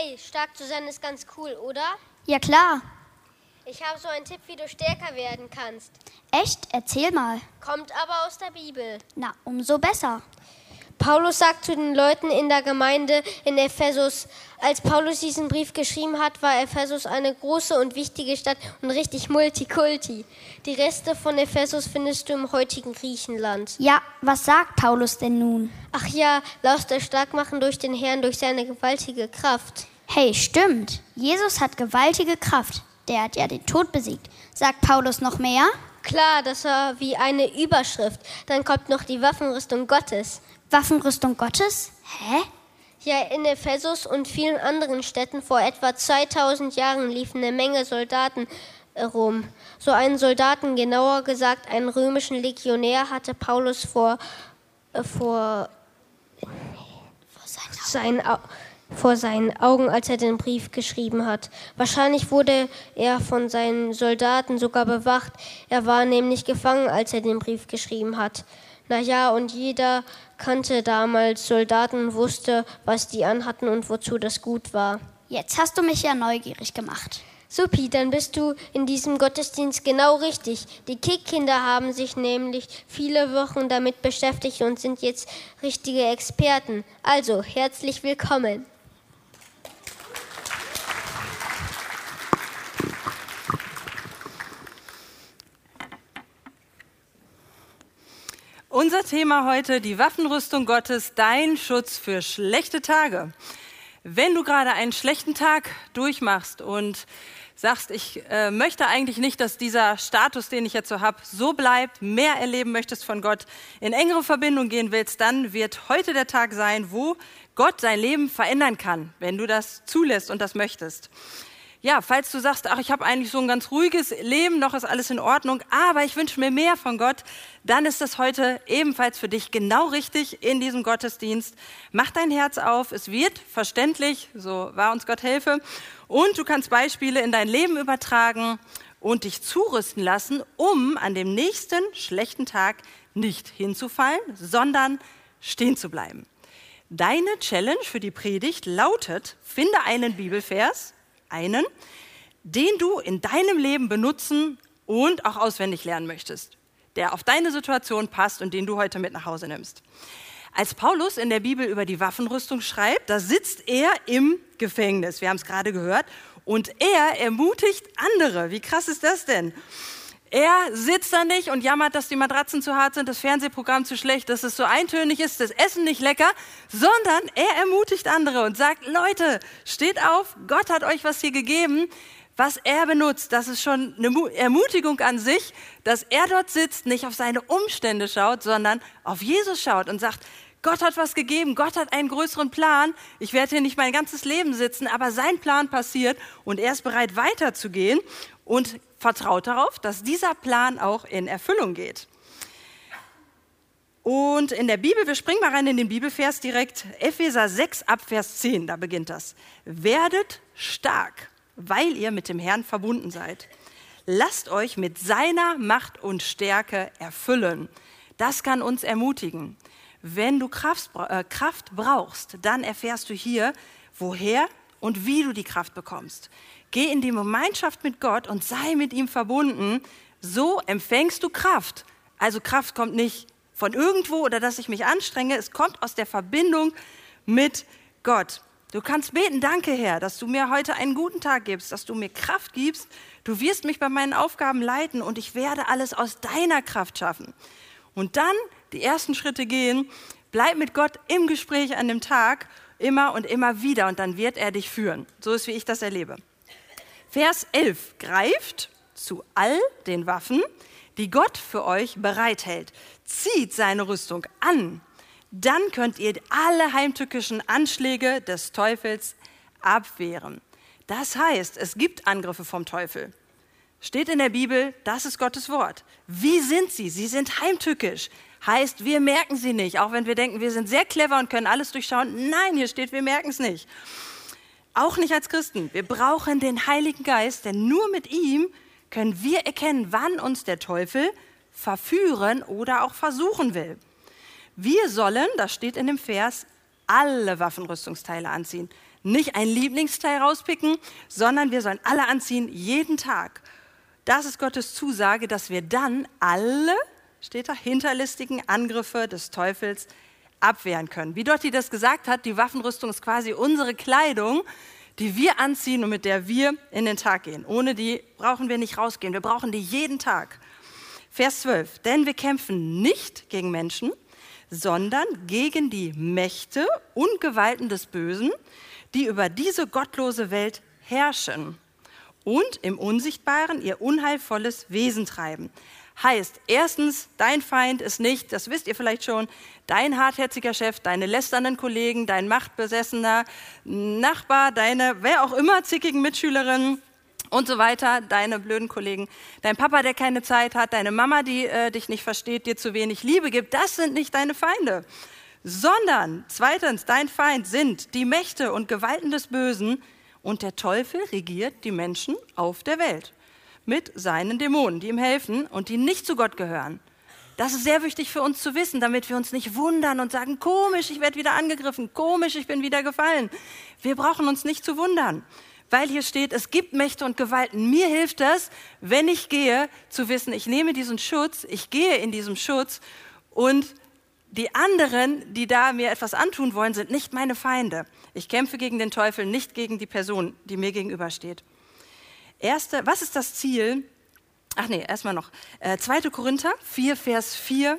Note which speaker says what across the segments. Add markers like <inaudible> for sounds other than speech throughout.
Speaker 1: Hey, stark zu sein ist ganz cool, oder?
Speaker 2: Ja klar.
Speaker 1: Ich habe so einen Tipp, wie du stärker werden kannst.
Speaker 2: Echt? Erzähl mal.
Speaker 1: Kommt aber aus der Bibel.
Speaker 2: Na, umso besser.
Speaker 1: Paulus sagt zu den Leuten in der Gemeinde in Ephesus, als Paulus diesen Brief geschrieben hat, war Ephesus eine große und wichtige Stadt und richtig Multikulti. Die Reste von Ephesus findest du im heutigen Griechenland.
Speaker 2: Ja, was sagt Paulus denn nun?
Speaker 1: Ach ja, lasst euch stark machen durch den Herrn, durch seine gewaltige Kraft.
Speaker 2: Hey, stimmt. Jesus hat gewaltige Kraft. Der hat ja den Tod besiegt. Sagt Paulus noch mehr?
Speaker 1: Klar, das war wie eine Überschrift. Dann kommt noch die Waffenrüstung Gottes.
Speaker 2: Waffenrüstung Gottes? Hä?
Speaker 1: Ja, in Ephesus und vielen anderen Städten vor etwa 2000 Jahren liefen eine Menge Soldaten rum. So einen Soldaten, genauer gesagt einen römischen Legionär, hatte Paulus vor, äh, vor, vor, seinen, vor seinen Augen, als er den Brief geschrieben hat. Wahrscheinlich wurde er von seinen Soldaten sogar bewacht. Er war nämlich gefangen, als er den Brief geschrieben hat. Naja, und jeder kannte damals Soldaten und wusste, was die anhatten und wozu das gut war.
Speaker 2: Jetzt hast du mich ja neugierig gemacht.
Speaker 1: Supi, dann bist du in diesem Gottesdienst genau richtig. Die Kickkinder haben sich nämlich viele Wochen damit beschäftigt und sind jetzt richtige Experten. Also, herzlich willkommen.
Speaker 3: Unser Thema heute, die Waffenrüstung Gottes, dein Schutz für schlechte Tage. Wenn du gerade einen schlechten Tag durchmachst und sagst, ich äh, möchte eigentlich nicht, dass dieser Status, den ich jetzt so habe, so bleibt, mehr erleben möchtest von Gott, in engere Verbindung gehen willst, dann wird heute der Tag sein, wo Gott dein Leben verändern kann, wenn du das zulässt und das möchtest ja, falls du sagst, ach, ich habe eigentlich so ein ganz ruhiges Leben, noch ist alles in Ordnung, aber ich wünsche mir mehr von Gott, dann ist das heute ebenfalls für dich genau richtig in diesem Gottesdienst. Mach dein Herz auf, es wird verständlich, so war uns Gott helfe, und du kannst Beispiele in dein Leben übertragen und dich zurüsten lassen, um an dem nächsten schlechten Tag nicht hinzufallen, sondern stehen zu bleiben. Deine Challenge für die Predigt lautet, finde einen Bibelvers, einen, den du in deinem Leben benutzen und auch auswendig lernen möchtest, der auf deine Situation passt und den du heute mit nach Hause nimmst. Als Paulus in der Bibel über die Waffenrüstung schreibt, da sitzt er im Gefängnis, wir haben es gerade gehört, und er ermutigt andere. Wie krass ist das denn? Er sitzt da nicht und jammert, dass die Matratzen zu hart sind, das Fernsehprogramm zu schlecht, dass es so eintönig ist, das Essen nicht lecker, sondern er ermutigt andere und sagt, Leute, steht auf, Gott hat euch was hier gegeben, was er benutzt. Das ist schon eine Ermutigung an sich, dass er dort sitzt, nicht auf seine Umstände schaut, sondern auf Jesus schaut und sagt, Gott hat was gegeben, Gott hat einen größeren Plan. Ich werde hier nicht mein ganzes Leben sitzen, aber sein Plan passiert und er ist bereit weiterzugehen und vertraut darauf, dass dieser Plan auch in Erfüllung geht. Und in der Bibel, wir springen mal rein in den Bibelvers direkt, Epheser 6 ab Vers 10, da beginnt das. Werdet stark, weil ihr mit dem Herrn verbunden seid. Lasst euch mit seiner Macht und Stärke erfüllen. Das kann uns ermutigen. Wenn du Kraft, äh, Kraft brauchst, dann erfährst du hier, woher und wie du die Kraft bekommst. Geh in die Gemeinschaft mit Gott und sei mit ihm verbunden. So empfängst du Kraft. Also Kraft kommt nicht von irgendwo oder dass ich mich anstrenge, es kommt aus der Verbindung mit Gott. Du kannst beten, danke Herr, dass du mir heute einen guten Tag gibst, dass du mir Kraft gibst. Du wirst mich bei meinen Aufgaben leiten und ich werde alles aus deiner Kraft schaffen. Und dann die ersten Schritte gehen, bleib mit Gott im Gespräch an dem Tag immer und immer wieder und dann wird er dich führen. So ist, wie ich das erlebe. Vers 11 greift zu all den Waffen, die Gott für euch bereithält. Zieht seine Rüstung an. Dann könnt ihr alle heimtückischen Anschläge des Teufels abwehren. Das heißt, es gibt Angriffe vom Teufel. Steht in der Bibel, das ist Gottes Wort. Wie sind sie? Sie sind heimtückisch. Heißt, wir merken sie nicht, auch wenn wir denken, wir sind sehr clever und können alles durchschauen. Nein, hier steht, wir merken es nicht. Auch nicht als Christen. Wir brauchen den Heiligen Geist, denn nur mit ihm können wir erkennen, wann uns der Teufel verführen oder auch versuchen will. Wir sollen, das steht in dem Vers, alle Waffenrüstungsteile anziehen. nicht ein Lieblingsteil rauspicken, sondern wir sollen alle anziehen, jeden Tag. Das ist Gottes Zusage, dass wir dann alle, steht da, hinterlistigen Angriffe des Teufels abwehren können. Wie Dotti das gesagt hat, die Waffenrüstung ist quasi unsere Kleidung, die wir anziehen und mit der wir in den Tag gehen. Ohne die brauchen wir nicht rausgehen. Wir brauchen die jeden Tag. Vers 12. Denn wir kämpfen nicht gegen Menschen, sondern gegen die Mächte und Gewalten des Bösen, die über diese gottlose Welt herrschen und im Unsichtbaren ihr unheilvolles Wesen treiben. Heißt, erstens, dein Feind ist nicht, das wisst ihr vielleicht schon, dein hartherziger Chef, deine lästernden Kollegen, dein machtbesessener Nachbar, deine, wer auch immer, zickigen Mitschülerinnen und so weiter, deine blöden Kollegen, dein Papa, der keine Zeit hat, deine Mama, die äh, dich nicht versteht, dir zu wenig Liebe gibt, das sind nicht deine Feinde, sondern zweitens, dein Feind sind die Mächte und Gewalten des Bösen und der Teufel regiert die Menschen auf der Welt mit seinen Dämonen, die ihm helfen und die nicht zu Gott gehören. Das ist sehr wichtig für uns zu wissen, damit wir uns nicht wundern und sagen, komisch, ich werde wieder angegriffen, komisch, ich bin wieder gefallen. Wir brauchen uns nicht zu wundern, weil hier steht, es gibt Mächte und Gewalten. Mir hilft das, wenn ich gehe, zu wissen, ich nehme diesen Schutz, ich gehe in diesem Schutz und die anderen, die da mir etwas antun wollen, sind nicht meine Feinde. Ich kämpfe gegen den Teufel, nicht gegen die Person, die mir gegenübersteht. Erste, was ist das Ziel? Ach nee, erstmal noch. Äh, 2. Korinther 4, Vers 4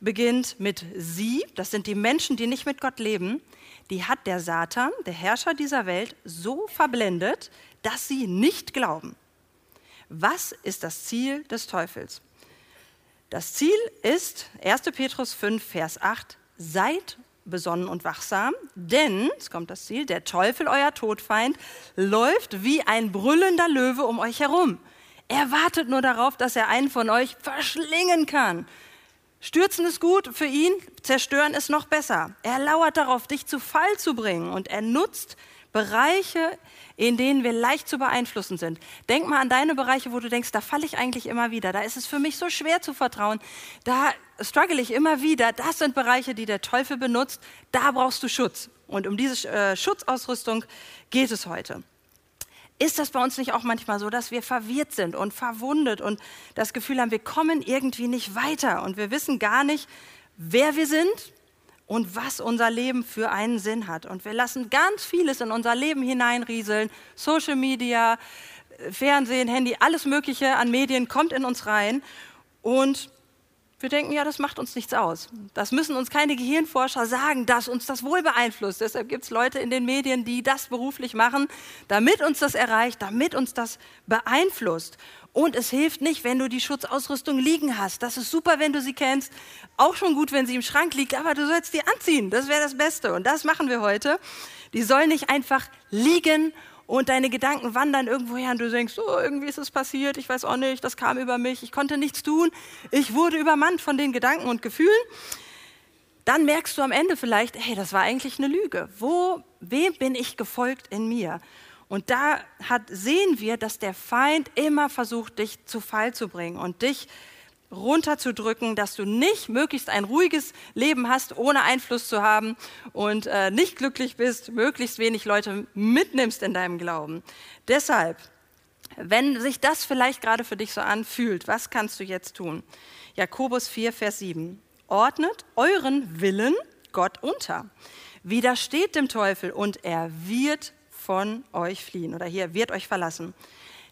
Speaker 3: beginnt mit sie, das sind die Menschen, die nicht mit Gott leben, die hat der Satan, der Herrscher dieser Welt, so verblendet, dass sie nicht glauben. Was ist das Ziel des Teufels? Das Ziel ist 1. Petrus 5, Vers 8, seid besonnen und wachsam, denn, es kommt das Ziel, der Teufel, euer Todfeind, läuft wie ein brüllender Löwe um euch herum. Er wartet nur darauf, dass er einen von euch verschlingen kann. Stürzen ist gut für ihn, zerstören ist noch besser. Er lauert darauf, dich zu Fall zu bringen und er nutzt Bereiche, in denen wir leicht zu beeinflussen sind. Denk mal an deine Bereiche, wo du denkst, da falle ich eigentlich immer wieder. Da ist es für mich so schwer zu vertrauen. Da struggle ich immer wieder. Das sind Bereiche, die der Teufel benutzt. Da brauchst du Schutz. Und um diese äh, Schutzausrüstung geht es heute. Ist das bei uns nicht auch manchmal so, dass wir verwirrt sind und verwundet und das Gefühl haben, wir kommen irgendwie nicht weiter und wir wissen gar nicht, wer wir sind, und was unser Leben für einen Sinn hat. Und wir lassen ganz vieles in unser Leben hineinrieseln. Social Media, Fernsehen, Handy, alles Mögliche an Medien kommt in uns rein. Und wir denken, ja, das macht uns nichts aus. Das müssen uns keine Gehirnforscher sagen, dass uns das wohl beeinflusst. Deshalb gibt es Leute in den Medien, die das beruflich machen, damit uns das erreicht, damit uns das beeinflusst. Und es hilft nicht, wenn du die Schutzausrüstung liegen hast. Das ist super, wenn du sie kennst. Auch schon gut, wenn sie im Schrank liegt, aber du sollst die anziehen. Das wäre das Beste. Und das machen wir heute. Die sollen nicht einfach liegen und deine Gedanken wandern irgendwo her und du denkst, oh, irgendwie ist es passiert, ich weiß auch nicht, das kam über mich, ich konnte nichts tun, ich wurde übermannt von den Gedanken und Gefühlen. Dann merkst du am Ende vielleicht, hey, das war eigentlich eine Lüge. Wo, wem bin ich gefolgt in mir? Und da hat, sehen wir, dass der Feind immer versucht, dich zu Fall zu bringen und dich runterzudrücken, dass du nicht möglichst ein ruhiges Leben hast, ohne Einfluss zu haben und äh, nicht glücklich bist, möglichst wenig Leute mitnimmst in deinem Glauben. Deshalb, wenn sich das vielleicht gerade für dich so anfühlt, was kannst du jetzt tun? Jakobus 4, Vers 7. Ordnet euren Willen Gott unter. Widersteht dem Teufel und er wird von euch fliehen oder hier wird euch verlassen.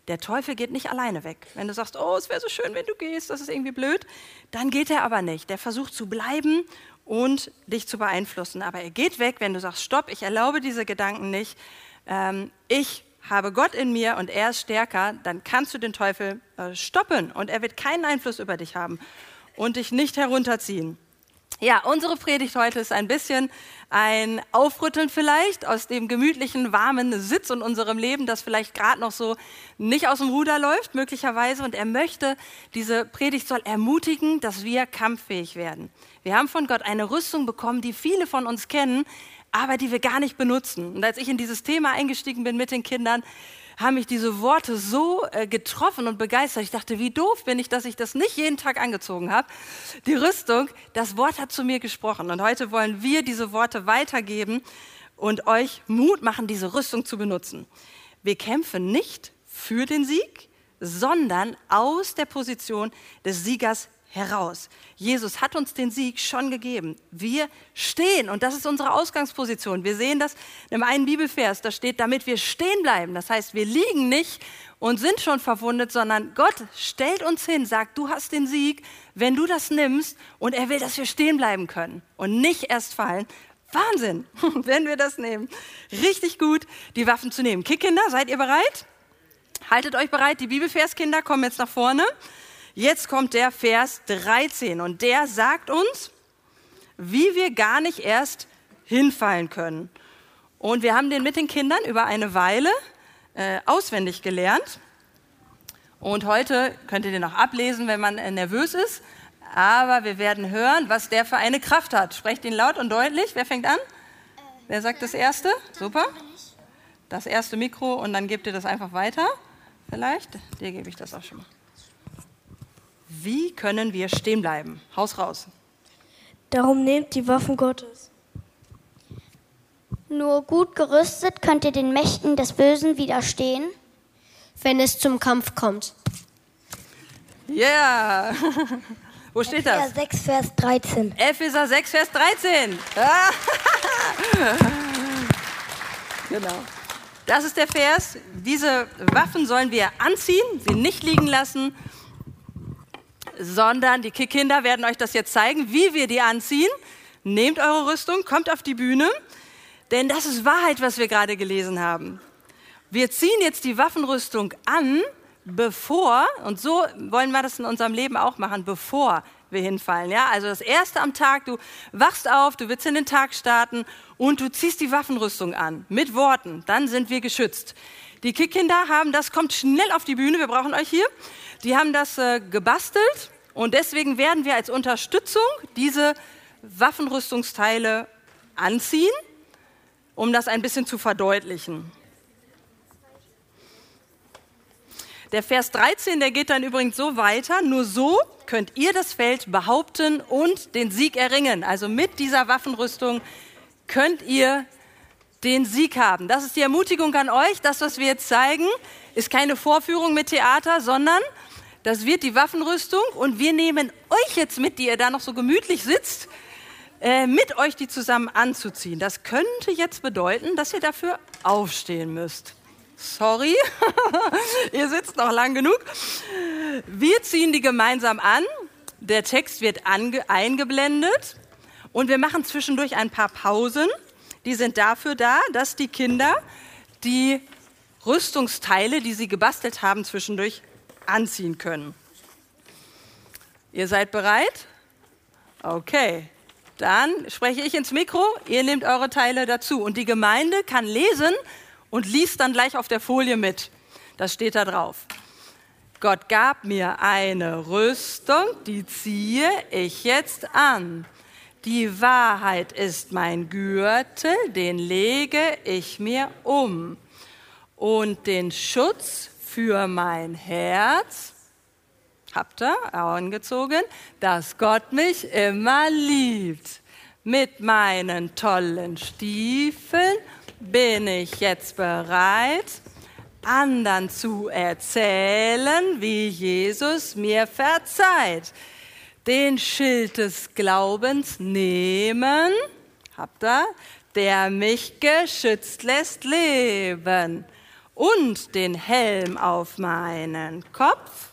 Speaker 3: Der Teufel geht nicht alleine weg. Wenn du sagst, oh, es wäre so schön, wenn du gehst, das ist irgendwie blöd, dann geht er aber nicht. Der versucht zu bleiben und dich zu beeinflussen. Aber er geht weg, wenn du sagst, stopp, ich erlaube diese Gedanken nicht. Ähm, ich habe Gott in mir und er ist stärker, dann kannst du den Teufel äh, stoppen und er wird keinen Einfluss über dich haben und dich nicht herunterziehen. Ja, unsere Predigt heute ist ein bisschen ein Aufrütteln vielleicht aus dem gemütlichen, warmen Sitz in unserem Leben, das vielleicht gerade noch so nicht aus dem Ruder läuft, möglicherweise. Und er möchte, diese Predigt soll ermutigen, dass wir kampffähig werden. Wir haben von Gott eine Rüstung bekommen, die viele von uns kennen, aber die wir gar nicht benutzen. Und als ich in dieses Thema eingestiegen bin mit den Kindern, haben mich diese Worte so äh, getroffen und begeistert. Ich dachte, wie doof bin ich, dass ich das nicht jeden Tag angezogen habe. Die Rüstung, das Wort hat zu mir gesprochen. Und heute wollen wir diese Worte weitergeben und euch Mut machen, diese Rüstung zu benutzen. Wir kämpfen nicht für den Sieg, sondern aus der Position des Siegers heraus. Jesus hat uns den Sieg schon gegeben. Wir stehen und das ist unsere Ausgangsposition. Wir sehen das in einem Bibelvers, da steht, damit wir stehen bleiben. Das heißt, wir liegen nicht und sind schon verwundet, sondern Gott stellt uns hin, sagt, du hast den Sieg, wenn du das nimmst und er will, dass wir stehen bleiben können und nicht erst fallen. Wahnsinn, <laughs> wenn wir das nehmen. Richtig gut, die Waffen zu nehmen. Kickkinder, seid ihr bereit? Haltet euch bereit, die Bibelverskinder kommen jetzt nach vorne. Jetzt kommt der Vers 13 und der sagt uns, wie wir gar nicht erst hinfallen können. Und wir haben den mit den Kindern über eine Weile äh, auswendig gelernt. Und heute könnt ihr den auch ablesen, wenn man äh, nervös ist. Aber wir werden hören, was der für eine Kraft hat. Sprecht ihn laut und deutlich. Wer fängt an? Wer sagt das Erste? Super. Das erste Mikro und dann gebt ihr das einfach weiter. Vielleicht. Dir gebe ich das auch schon mal. Wie können wir stehen bleiben? Haus raus.
Speaker 4: Darum nehmt die Waffen Gottes.
Speaker 2: Nur gut gerüstet könnt ihr den Mächten des Bösen widerstehen,
Speaker 1: wenn es zum Kampf kommt.
Speaker 3: Ja. Yeah. <laughs> Wo steht das?
Speaker 4: Epheser 6, Vers 13.
Speaker 3: Epheser 6, Vers 13. <laughs> genau. Das ist der Vers. Diese Waffen sollen wir anziehen, sie nicht liegen lassen sondern die Kinder werden euch das jetzt zeigen, wie wir die anziehen. Nehmt eure Rüstung, kommt auf die Bühne, denn das ist Wahrheit, was wir gerade gelesen haben. Wir ziehen jetzt die Waffenrüstung an, bevor, und so wollen wir das in unserem Leben auch machen, bevor wir hinfallen. Ja? Also das Erste am Tag, du wachst auf, du willst in den Tag starten und du ziehst die Waffenrüstung an mit Worten, dann sind wir geschützt. Die Kinder haben das, kommt schnell auf die Bühne, wir brauchen euch hier. Die haben das äh, gebastelt und deswegen werden wir als Unterstützung diese Waffenrüstungsteile anziehen, um das ein bisschen zu verdeutlichen. Der Vers 13, der geht dann übrigens so weiter, nur so könnt ihr das Feld behaupten und den Sieg erringen. Also mit dieser Waffenrüstung könnt ihr den Sieg haben. Das ist die Ermutigung an euch. Das, was wir jetzt zeigen, ist keine Vorführung mit Theater, sondern das wird die Waffenrüstung und wir nehmen euch jetzt mit, die ihr da noch so gemütlich sitzt, äh, mit euch die zusammen anzuziehen. Das könnte jetzt bedeuten, dass ihr dafür aufstehen müsst. Sorry, <laughs> ihr sitzt noch lang genug. Wir ziehen die gemeinsam an. Der Text wird eingeblendet und wir machen zwischendurch ein paar Pausen. Die sind dafür da, dass die Kinder die Rüstungsteile, die sie gebastelt haben, zwischendurch anziehen können. Ihr seid bereit? Okay, dann spreche ich ins Mikro, ihr nehmt eure Teile dazu und die Gemeinde kann lesen und liest dann gleich auf der Folie mit. Das steht da drauf. Gott gab mir eine Rüstung, die ziehe ich jetzt an. Die Wahrheit ist mein Gürtel, den lege ich mir um. Und den Schutz für mein Herz, habt ihr angezogen, dass Gott mich immer liebt. Mit meinen tollen Stiefeln bin ich jetzt bereit, anderen zu erzählen, wie Jesus mir verzeiht. Den Schild des Glaubens nehmen, habt ihr, der mich geschützt lässt leben und den Helm auf meinen Kopf.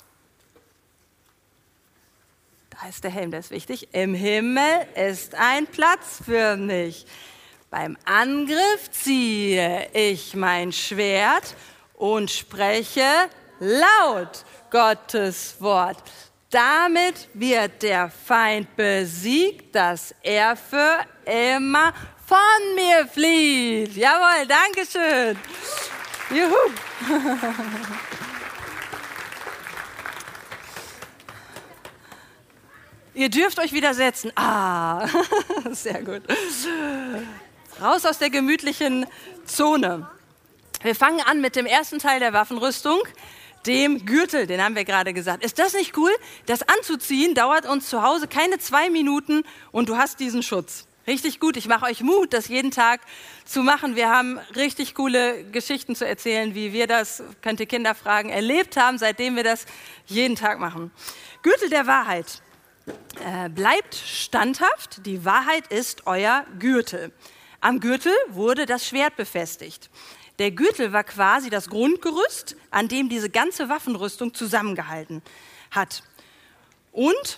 Speaker 3: Da ist der Helm, der ist wichtig. Im Himmel ist ein Platz für mich. Beim Angriff ziehe ich mein Schwert und spreche laut Gottes Wort. Damit wird der Feind besiegt, dass er für immer von mir flieht. Jawohl, Dankeschön. Juhu! <laughs> Ihr dürft euch wieder setzen. Ah, <laughs> sehr gut. Raus aus der gemütlichen Zone. Wir fangen an mit dem ersten Teil der Waffenrüstung, dem Gürtel, den haben wir gerade gesagt. Ist das nicht cool? Das anzuziehen dauert uns zu Hause keine zwei Minuten und du hast diesen Schutz. Richtig gut. Ich mache euch Mut, das jeden Tag zu machen. Wir haben richtig coole Geschichten zu erzählen, wie wir das, könnt ihr Kinder fragen, erlebt haben, seitdem wir das jeden Tag machen. Gürtel der Wahrheit. Äh, bleibt standhaft. Die Wahrheit ist euer Gürtel. Am Gürtel wurde das Schwert befestigt. Der Gürtel war quasi das Grundgerüst, an dem diese ganze Waffenrüstung zusammengehalten hat. Und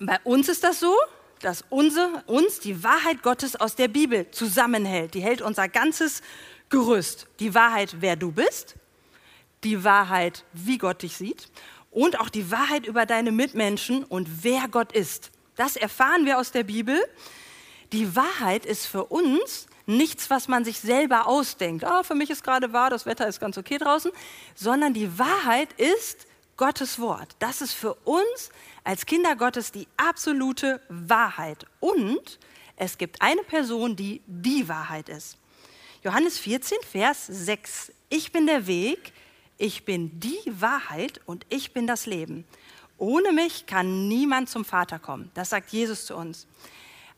Speaker 3: bei uns ist das so, dass unsere, uns die Wahrheit Gottes aus der Bibel zusammenhält. Die hält unser ganzes Gerüst. Die Wahrheit, wer du bist, die Wahrheit, wie Gott dich sieht und auch die Wahrheit über deine Mitmenschen und wer Gott ist. Das erfahren wir aus der Bibel. Die Wahrheit ist für uns nichts, was man sich selber ausdenkt. Ah, für mich ist gerade wahr, das Wetter ist ganz okay draußen, sondern die Wahrheit ist Gottes Wort. Das ist für uns als Kinder Gottes die absolute Wahrheit. Und es gibt eine Person, die die Wahrheit ist. Johannes 14, Vers 6. Ich bin der Weg, ich bin die Wahrheit und ich bin das Leben. Ohne mich kann niemand zum Vater kommen. Das sagt Jesus zu uns.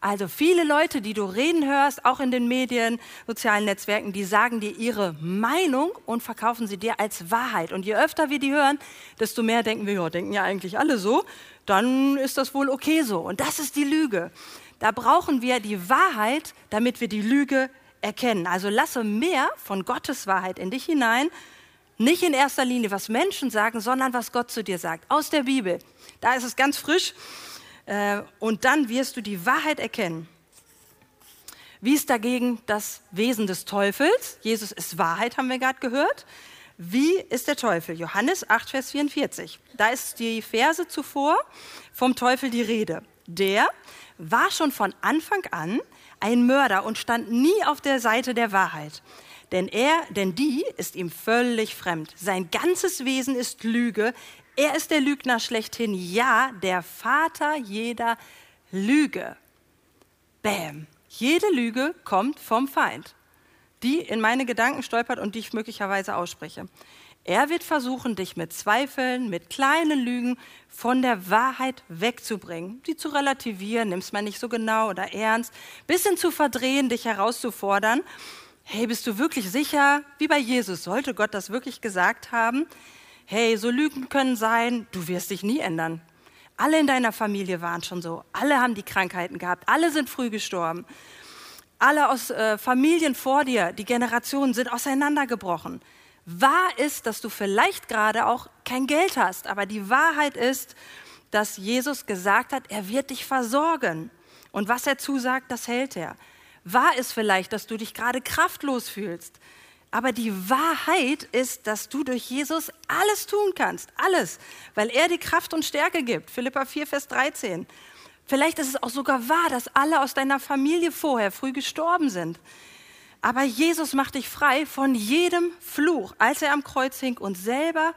Speaker 3: Also viele Leute, die du reden hörst, auch in den Medien, sozialen Netzwerken, die sagen dir ihre Meinung und verkaufen sie dir als Wahrheit. Und je öfter wir die hören, desto mehr denken wir, ja, denken ja eigentlich alle so, dann ist das wohl okay so. Und das ist die Lüge. Da brauchen wir die Wahrheit, damit wir die Lüge erkennen. Also lasse mehr von Gottes Wahrheit in dich hinein. Nicht in erster Linie, was Menschen sagen, sondern was Gott zu dir sagt. Aus der Bibel. Da ist es ganz frisch. Äh, und dann wirst du die Wahrheit erkennen. Wie ist dagegen das Wesen des Teufels? Jesus ist Wahrheit, haben wir gerade gehört. Wie ist der Teufel? Johannes 8, Vers 44. Da ist die Verse zuvor vom Teufel die Rede. Der war schon von Anfang an ein Mörder und stand nie auf der Seite der Wahrheit. Denn er, denn die ist ihm völlig fremd. Sein ganzes Wesen ist Lüge. Er ist der Lügner schlechthin, ja, der Vater jeder Lüge. Bäm. Jede Lüge kommt vom Feind, die in meine Gedanken stolpert und die ich möglicherweise ausspreche. Er wird versuchen, dich mit Zweifeln, mit kleinen Lügen von der Wahrheit wegzubringen, die zu relativieren, nimmst man nicht so genau oder ernst, bis hin zu verdrehen, dich herauszufordern. Hey, bist du wirklich sicher? Wie bei Jesus, sollte Gott das wirklich gesagt haben? Hey, so Lügen können sein, du wirst dich nie ändern. Alle in deiner Familie waren schon so. Alle haben die Krankheiten gehabt. Alle sind früh gestorben. Alle aus äh, Familien vor dir, die Generationen sind auseinandergebrochen. Wahr ist, dass du vielleicht gerade auch kein Geld hast, aber die Wahrheit ist, dass Jesus gesagt hat, er wird dich versorgen. Und was er zusagt, das hält er. Wahr ist vielleicht, dass du dich gerade kraftlos fühlst. Aber die Wahrheit ist, dass du durch Jesus alles tun kannst, alles, weil er die Kraft und Stärke gibt. Philippa 4, Vers 13. Vielleicht ist es auch sogar wahr, dass alle aus deiner Familie vorher früh gestorben sind. Aber Jesus macht dich frei von jedem Fluch, als er am Kreuz hing und selber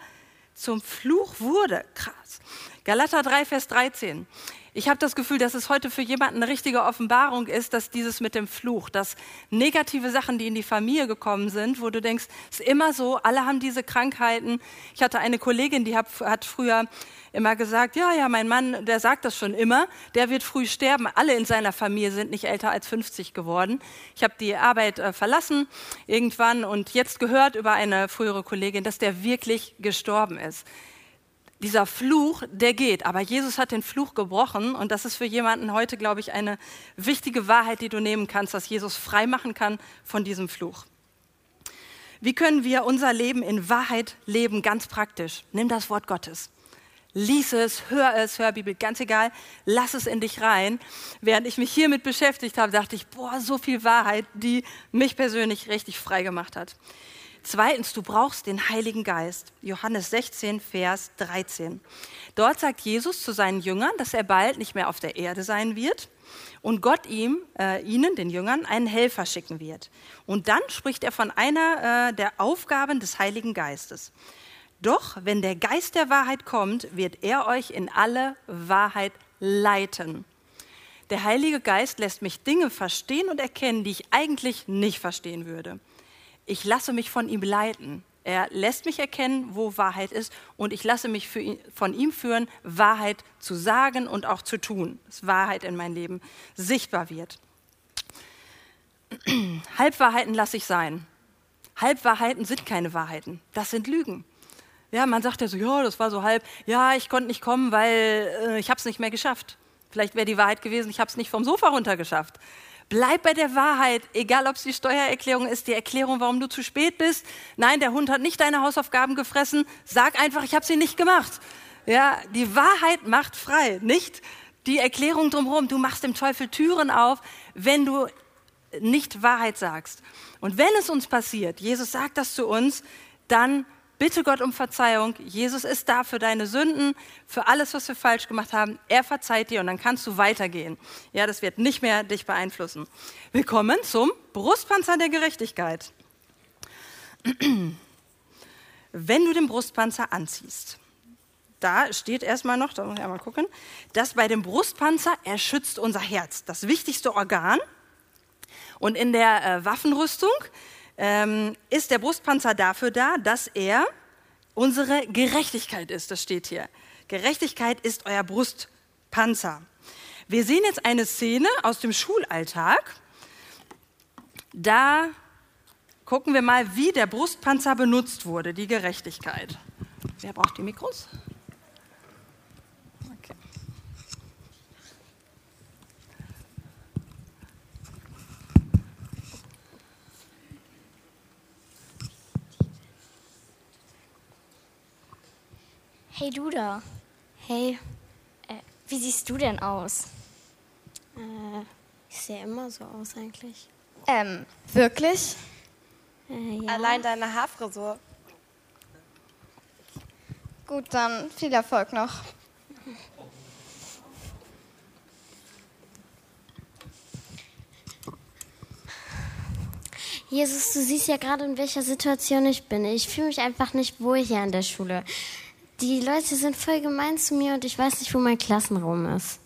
Speaker 3: zum Fluch wurde. Krass. Galater 3, Vers 13. Ich habe das Gefühl, dass es heute für jemanden eine richtige Offenbarung ist, dass dieses mit dem Fluch, dass negative Sachen, die in die Familie gekommen sind, wo du denkst, es ist immer so, alle haben diese Krankheiten. Ich hatte eine Kollegin, die hat, früher immer gesagt, ja, ja, mein Mann, der sagt das schon immer, der wird früh sterben. Alle in seiner Familie sind nicht älter als 50 geworden. Ich habe die Arbeit äh, verlassen irgendwann und jetzt gehört über eine frühere Kollegin, dass der wirklich gestorben ist dieser Fluch, der geht. Aber Jesus hat den Fluch gebrochen und das ist für jemanden heute, glaube ich, eine wichtige Wahrheit, die du nehmen kannst, dass Jesus frei machen kann von diesem Fluch. Wie können wir unser Leben in Wahrheit leben? Ganz praktisch. Nimm das Wort Gottes. Lies es, hör es, hör Bibel, ganz egal, lass es in dich rein. Während ich mich hiermit beschäftigt habe, dachte ich, boah, so viel Wahrheit, die mich persönlich richtig frei gemacht hat. Zweitens, du brauchst den Heiligen Geist. Johannes 16, Vers 13. Dort sagt Jesus zu seinen Jüngern, dass er bald nicht mehr auf der Erde sein wird und Gott ihm, äh, ihnen, den Jüngern, einen Helfer schicken wird. Und dann spricht er von einer äh, der Aufgaben des Heiligen Geistes. Doch wenn der Geist der Wahrheit kommt, wird er euch in alle Wahrheit leiten. Der Heilige Geist lässt mich Dinge verstehen und erkennen, die ich eigentlich nicht verstehen würde ich lasse mich von ihm leiten. Er lässt mich erkennen, wo Wahrheit ist und ich lasse mich ihn, von ihm führen, Wahrheit zu sagen und auch zu tun, dass Wahrheit in mein Leben sichtbar wird. <clears throat> Halbwahrheiten lasse ich sein. Halbwahrheiten sind keine Wahrheiten, das sind Lügen. Ja, man sagt ja so, ja, das war so halb, ja, ich konnte nicht kommen, weil äh, ich habe es nicht mehr geschafft. Vielleicht wäre die Wahrheit gewesen, ich habe es nicht vom Sofa runter geschafft. Bleib bei der Wahrheit, egal ob es die Steuererklärung ist, die Erklärung, warum du zu spät bist. Nein, der Hund hat nicht deine Hausaufgaben gefressen. Sag einfach, ich habe sie nicht gemacht. Ja, die Wahrheit macht frei, nicht die Erklärung drumherum. Du machst dem Teufel Türen auf, wenn du nicht Wahrheit sagst. Und wenn es uns passiert, Jesus sagt das zu uns, dann bitte Gott um Verzeihung. Jesus ist da für deine Sünden, für alles, was wir falsch gemacht haben. Er verzeiht dir und dann kannst du weitergehen. Ja, das wird nicht mehr dich beeinflussen. Willkommen zum Brustpanzer der Gerechtigkeit. Wenn du den Brustpanzer anziehst, da steht erstmal noch, da muss ich einmal gucken, dass bei dem Brustpanzer, er schützt unser Herz, das wichtigste Organ. Und in der äh, Waffenrüstung ähm, ist der Brustpanzer dafür da, dass er unsere Gerechtigkeit ist. Das steht hier. Gerechtigkeit ist euer Brustpanzer. Wir sehen jetzt eine Szene aus dem Schulalltag. Da gucken wir mal, wie der Brustpanzer benutzt wurde, die Gerechtigkeit. Wer braucht die Mikros?
Speaker 2: Hey du da. Hey, äh, wie siehst du denn aus?
Speaker 5: Äh, ich sehe immer so aus eigentlich.
Speaker 2: Ähm, wirklich?
Speaker 5: Äh, ja.
Speaker 6: Allein deine Haarfrisur.
Speaker 2: Gut, dann viel Erfolg noch.
Speaker 5: Jesus, du siehst ja gerade, in welcher Situation ich bin. Ich fühle mich einfach nicht wohl hier an der Schule. Die Leute sind voll gemein zu mir und ich weiß nicht, wo mein Klassenraum ist.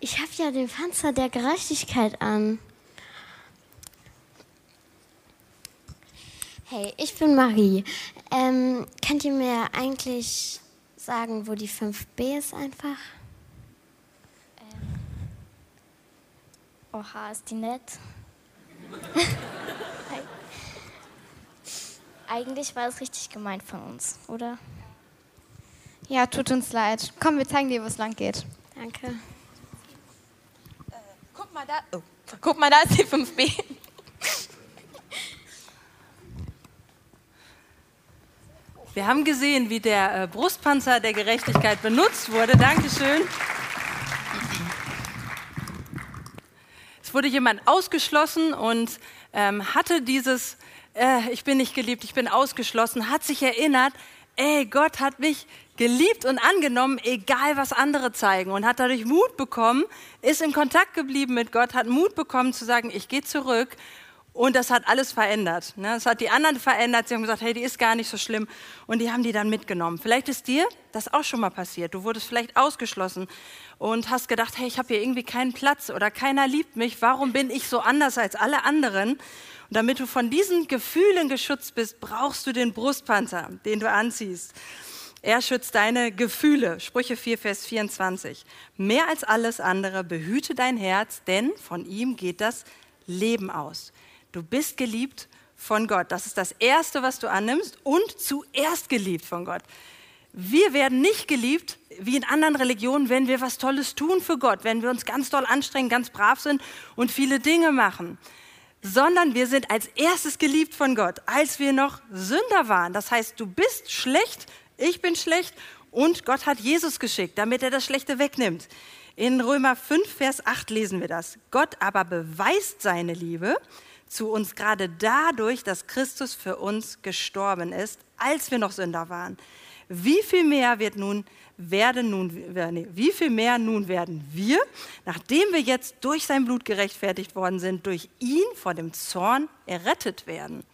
Speaker 5: Ich habe ja den Panzer der Gerechtigkeit an. Hey, ich bin Marie. Ähm, könnt ihr mir eigentlich sagen, wo die 5b ist einfach?
Speaker 2: Oha, ist die nett? <laughs> <laughs> Eigentlich war es richtig gemeint von uns, oder?
Speaker 7: Ja, tut uns leid. Komm, wir zeigen dir, wo es lang geht.
Speaker 5: Danke.
Speaker 6: Äh, guck mal da. Oh. Guck mal, da ist die 5b.
Speaker 3: Wir haben gesehen, wie der äh, Brustpanzer der Gerechtigkeit benutzt wurde. Dankeschön. Es wurde jemand ausgeschlossen und ähm, hatte dieses, äh, ich bin nicht geliebt, ich bin ausgeschlossen, hat sich erinnert, ey, Gott hat mich geliebt und angenommen, egal was andere zeigen und hat dadurch Mut bekommen, ist in Kontakt geblieben mit Gott, hat Mut bekommen zu sagen, ich gehe zurück und das hat alles verändert. Ne? Das hat die anderen verändert. Sie haben gesagt, hey, die ist gar nicht so schlimm. Und die haben die dann mitgenommen. Vielleicht ist dir das auch schon mal passiert. Du wurdest vielleicht ausgeschlossen und hast gedacht, hey, ich habe hier irgendwie keinen Platz oder keiner liebt mich. Warum bin ich so anders als alle anderen? Und damit du von diesen Gefühlen geschützt bist, brauchst du den Brustpanzer, den du anziehst. Er schützt deine Gefühle. Sprüche 4, Vers 24. Mehr als alles andere behüte dein Herz, denn von ihm geht das Leben aus. Du bist geliebt von Gott. Das ist das Erste, was du annimmst und zuerst geliebt von Gott. Wir werden nicht geliebt wie in anderen Religionen, wenn wir was Tolles tun für Gott, wenn wir uns ganz doll anstrengen, ganz brav sind und viele Dinge machen, sondern wir sind als erstes geliebt von Gott, als wir noch Sünder waren. Das heißt, du bist schlecht, ich bin schlecht und Gott hat Jesus geschickt, damit er das Schlechte wegnimmt. In Römer 5, Vers 8 lesen wir das. Gott aber beweist seine Liebe zu uns gerade dadurch, dass Christus für uns gestorben ist, als wir noch Sünder waren. Wie viel mehr wird nun werden nun nee, wie viel mehr nun werden wir, nachdem wir jetzt durch sein Blut gerechtfertigt worden sind, durch ihn vor dem Zorn errettet werden.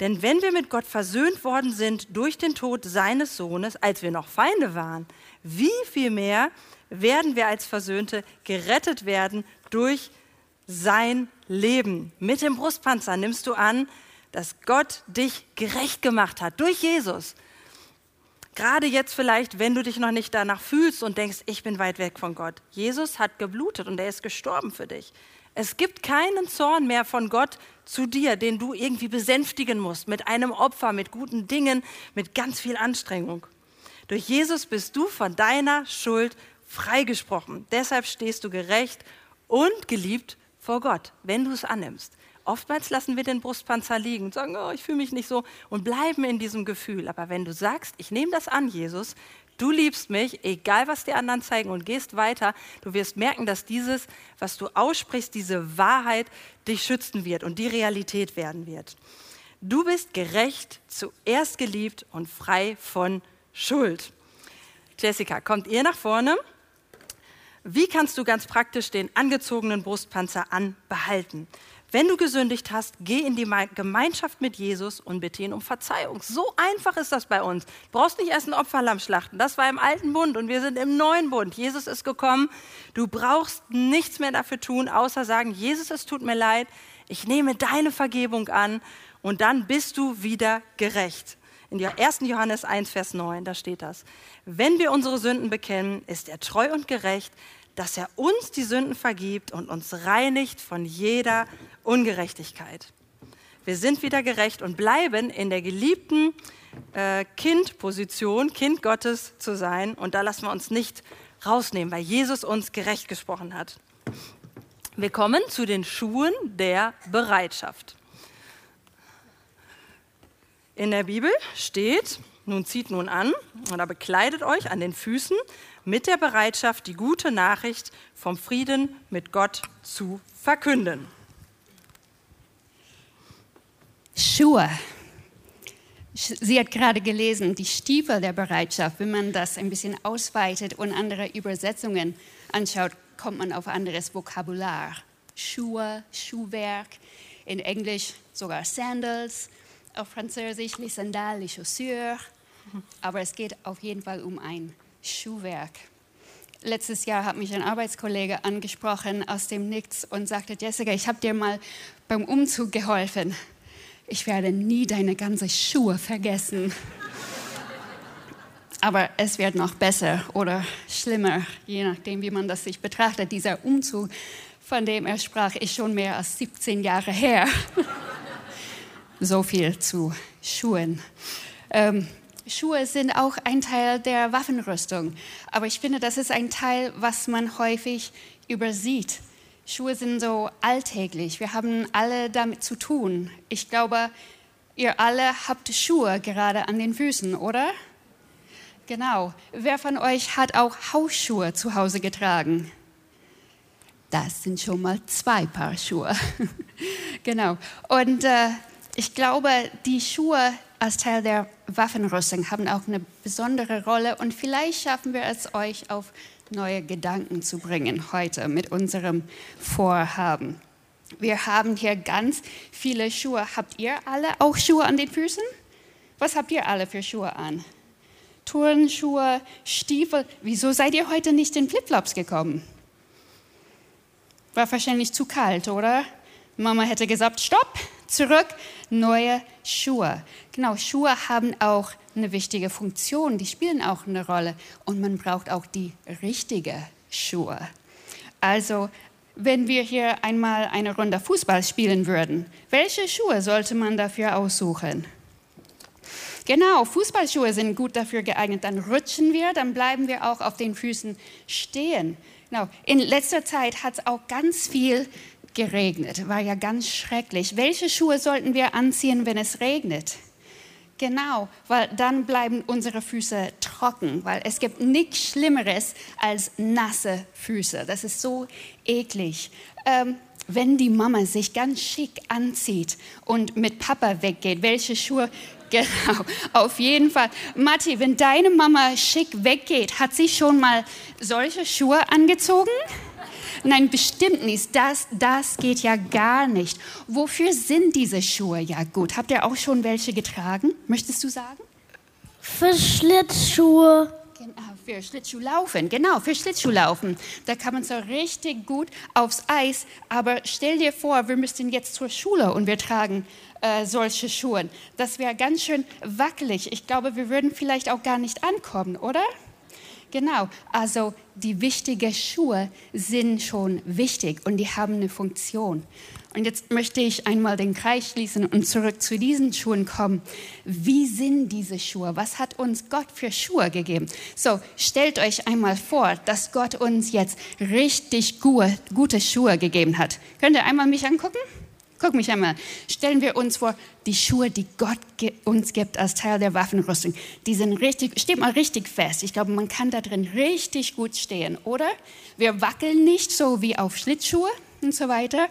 Speaker 3: Denn wenn wir mit Gott versöhnt worden sind durch den Tod seines Sohnes, als wir noch Feinde waren, wie viel mehr werden wir als Versöhnte gerettet werden durch sein Leben. Mit dem Brustpanzer nimmst du an, dass Gott dich gerecht gemacht hat durch Jesus. Gerade jetzt vielleicht, wenn du dich noch nicht danach fühlst und denkst, ich bin weit weg von Gott. Jesus hat geblutet und er ist gestorben für dich. Es gibt keinen Zorn mehr von Gott zu dir, den du irgendwie besänftigen musst mit einem Opfer, mit guten Dingen, mit ganz viel Anstrengung. Durch Jesus bist du von deiner Schuld freigesprochen. Deshalb stehst du gerecht und geliebt vor Gott, wenn du es annimmst. Oftmals lassen wir den Brustpanzer liegen und sagen, oh, ich fühle mich nicht so und bleiben in diesem Gefühl. Aber wenn du sagst, ich nehme das an, Jesus, du liebst mich, egal was die anderen zeigen und gehst weiter, du wirst merken, dass dieses, was du aussprichst, diese Wahrheit dich schützen wird und die Realität werden wird. Du bist gerecht, zuerst geliebt und frei von Schuld. Jessica, kommt ihr nach vorne? Wie kannst du ganz praktisch den angezogenen Brustpanzer anbehalten? Wenn du gesündigt hast, geh in die Gemeinschaft mit Jesus und bitte ihn um Verzeihung. So einfach ist das bei uns. Du brauchst nicht erst ein Opferlamm schlachten. Das war im alten Bund und wir sind im neuen Bund. Jesus ist gekommen. Du brauchst nichts mehr dafür tun, außer sagen, Jesus, es tut mir leid. Ich nehme deine Vergebung an und dann bist du wieder gerecht. In 1. Johannes 1, Vers 9, da steht das. Wenn wir unsere Sünden bekennen, ist er treu und gerecht, dass er uns die Sünden vergibt und uns reinigt von jeder Ungerechtigkeit. Wir sind wieder gerecht und bleiben in der geliebten äh, Kindposition, Kind Gottes zu sein. Und da lassen wir uns nicht rausnehmen, weil Jesus uns gerecht gesprochen hat. Wir kommen zu den Schuhen der Bereitschaft. In der Bibel steht, nun zieht nun an oder bekleidet euch an den Füßen mit der Bereitschaft, die gute Nachricht vom Frieden mit Gott zu verkünden.
Speaker 8: Schuhe. Sie hat gerade gelesen, die Stiefel der Bereitschaft. Wenn man das ein bisschen ausweitet und andere Übersetzungen anschaut, kommt man auf anderes Vokabular. Schuhe, Schuhwerk, in Englisch sogar Sandals, auf Französisch les sandales, les chaussures. Aber es geht auf jeden Fall um ein Schuhwerk. Letztes Jahr hat mich ein Arbeitskollege angesprochen aus dem Nichts und sagte, Jessica, ich habe dir mal beim Umzug geholfen. Ich werde nie deine ganzen Schuhe vergessen. Aber es wird noch besser oder schlimmer, je nachdem, wie man das sich betrachtet. Dieser Umzug, von dem er sprach, ist schon mehr als 17 Jahre her. <laughs> so viel zu Schuhen. Ähm, Schuhe sind auch ein Teil der Waffenrüstung. Aber ich finde, das ist ein Teil, was man häufig übersieht. Schuhe sind so alltäglich. Wir haben alle damit zu tun. Ich glaube, ihr alle habt Schuhe gerade an den Füßen, oder? Genau. Wer von euch hat auch Hausschuhe zu Hause getragen? Das sind schon mal zwei Paar Schuhe. <laughs> genau. Und äh, ich glaube, die Schuhe als Teil der Waffenrüstung haben auch eine besondere Rolle und vielleicht schaffen wir es euch auf neue Gedanken zu bringen heute mit unserem Vorhaben. Wir haben hier ganz viele Schuhe. Habt ihr alle auch Schuhe an den Füßen? Was habt ihr alle für Schuhe an? Turnschuhe, Stiefel. Wieso seid ihr heute nicht in Flipflops gekommen? War wahrscheinlich zu kalt, oder? Mama hätte gesagt, stopp, zurück, neue Schuhe. Genau, Schuhe haben auch eine wichtige Funktion, die spielen auch eine Rolle und man braucht auch die richtigen Schuhe. Also, wenn wir hier einmal eine Runde Fußball spielen würden, welche Schuhe sollte man dafür aussuchen? Genau, Fußballschuhe sind gut dafür geeignet. Dann rutschen wir, dann bleiben wir auch auf den Füßen stehen. Genau. In letzter Zeit hat es auch ganz viel geregnet. War ja ganz schrecklich. Welche Schuhe sollten wir anziehen, wenn es regnet? Genau, weil dann bleiben unsere Füße trocken, weil es gibt nichts Schlimmeres als nasse Füße. Das ist so eklig. Ähm, wenn die Mama sich ganz schick anzieht und mit Papa weggeht, welche Schuhe? <laughs> Genau, auf jeden Fall. Matti, wenn deine Mama schick weggeht, hat sie schon mal solche Schuhe angezogen? Nein, bestimmt nicht. Das, das geht ja gar nicht. Wofür sind diese Schuhe ja gut? Habt ihr auch schon welche getragen? Möchtest du sagen?
Speaker 4: Für Schlittschuhe.
Speaker 8: Genau, für Schlittschuhlaufen, genau, für Schlittschuhlaufen. Da kann man so richtig gut aufs Eis. Aber stell dir vor, wir müssten jetzt zur Schule und wir tragen äh, solche Schuhe. Das wäre ganz schön wackelig. Ich glaube, wir würden vielleicht auch gar nicht ankommen, oder? Genau, also die wichtigen Schuhe sind schon wichtig und die haben eine Funktion. Und jetzt möchte ich einmal den Kreis schließen und zurück zu diesen Schuhen kommen. Wie sind diese Schuhe? Was hat uns Gott für Schuhe gegeben? So, stellt euch einmal vor, dass Gott uns jetzt richtig gute, Schuhe gegeben hat. Könnt ihr einmal mich angucken? Guck mich einmal. Stellen wir uns vor, die Schuhe, die Gott uns gibt als Teil der Waffenrüstung, die sind richtig, steht mal richtig fest. Ich glaube, man kann da drin richtig gut stehen, oder? Wir wackeln nicht so wie auf Schlittschuhe und so weiter.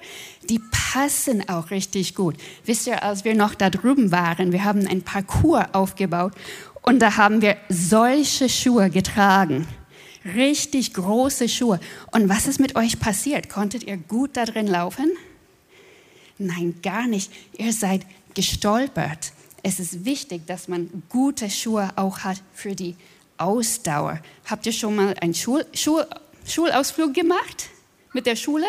Speaker 8: Die passen auch richtig gut. Wisst ihr, als wir noch da drüben waren, wir haben ein Parcours aufgebaut und da haben wir solche Schuhe getragen. Richtig große Schuhe. Und was ist mit euch passiert? Konntet ihr gut da drin laufen? Nein, gar nicht. Ihr seid gestolpert. Es ist wichtig, dass man gute Schuhe auch hat für die Ausdauer. Habt ihr schon mal einen Schul Schul Schulausflug gemacht mit der Schule?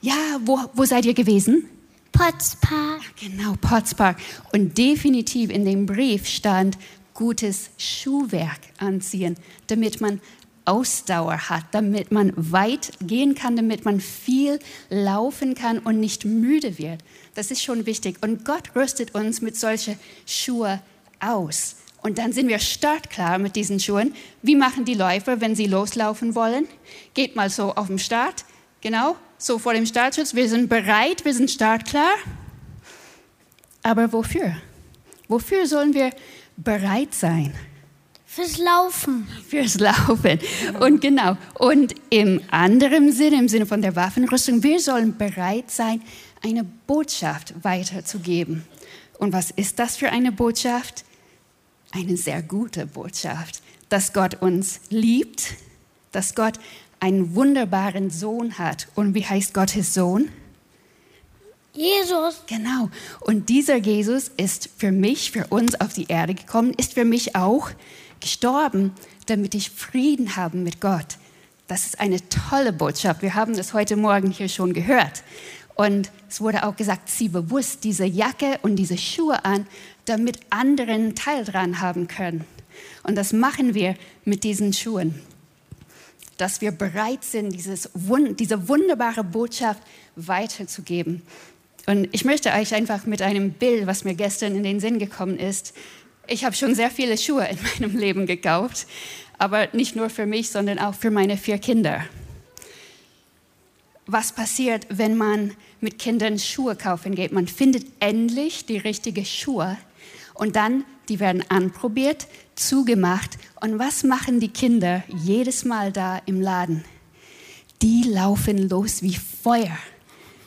Speaker 8: Ja, wo, wo seid ihr gewesen?
Speaker 4: Potspark.
Speaker 8: Genau, Potspark. Und definitiv in dem Brief stand gutes Schuhwerk anziehen, damit man Ausdauer hat, damit man weit gehen kann, damit man viel laufen kann und nicht müde wird. Das ist schon wichtig. Und Gott rüstet uns mit solchen Schuhen aus. Und dann sind wir startklar mit diesen Schuhen. Wie machen die Läufer, wenn sie loslaufen wollen? Geht mal so auf den Start. Genau, so vor dem Startschutz. Wir sind bereit, wir sind startklar. Aber wofür? Wofür sollen wir bereit sein?
Speaker 4: Fürs Laufen.
Speaker 8: Fürs Laufen. Und genau. Und im anderen Sinne, im Sinne von der Waffenrüstung, wir sollen bereit sein, eine Botschaft weiterzugeben. Und was ist das für eine Botschaft? Eine sehr gute Botschaft, dass Gott uns liebt, dass Gott einen wunderbaren Sohn hat. Und wie heißt Gottes Sohn?
Speaker 4: Jesus.
Speaker 8: Genau. Und dieser Jesus ist für mich, für uns auf die Erde gekommen, ist für mich auch gestorben, damit ich Frieden habe mit Gott. Das ist eine tolle Botschaft. Wir haben das heute Morgen hier schon gehört. Und es wurde auch gesagt, zieh bewusst diese Jacke und diese Schuhe an, damit anderen Teil dran haben können. Und das machen wir mit diesen Schuhen. Dass wir bereit sind, dieses, diese wunderbare Botschaft weiterzugeben. Und ich möchte euch einfach mit einem Bild, was mir gestern in den Sinn gekommen ist, ich habe schon sehr viele Schuhe in meinem Leben gekauft, aber nicht nur für mich, sondern auch für meine vier Kinder. Was passiert, wenn man mit Kindern Schuhe kaufen geht? Man findet endlich die richtigen Schuhe und dann, die werden anprobiert, zugemacht. Und was machen die Kinder jedes Mal da im Laden? Die laufen los wie Feuer.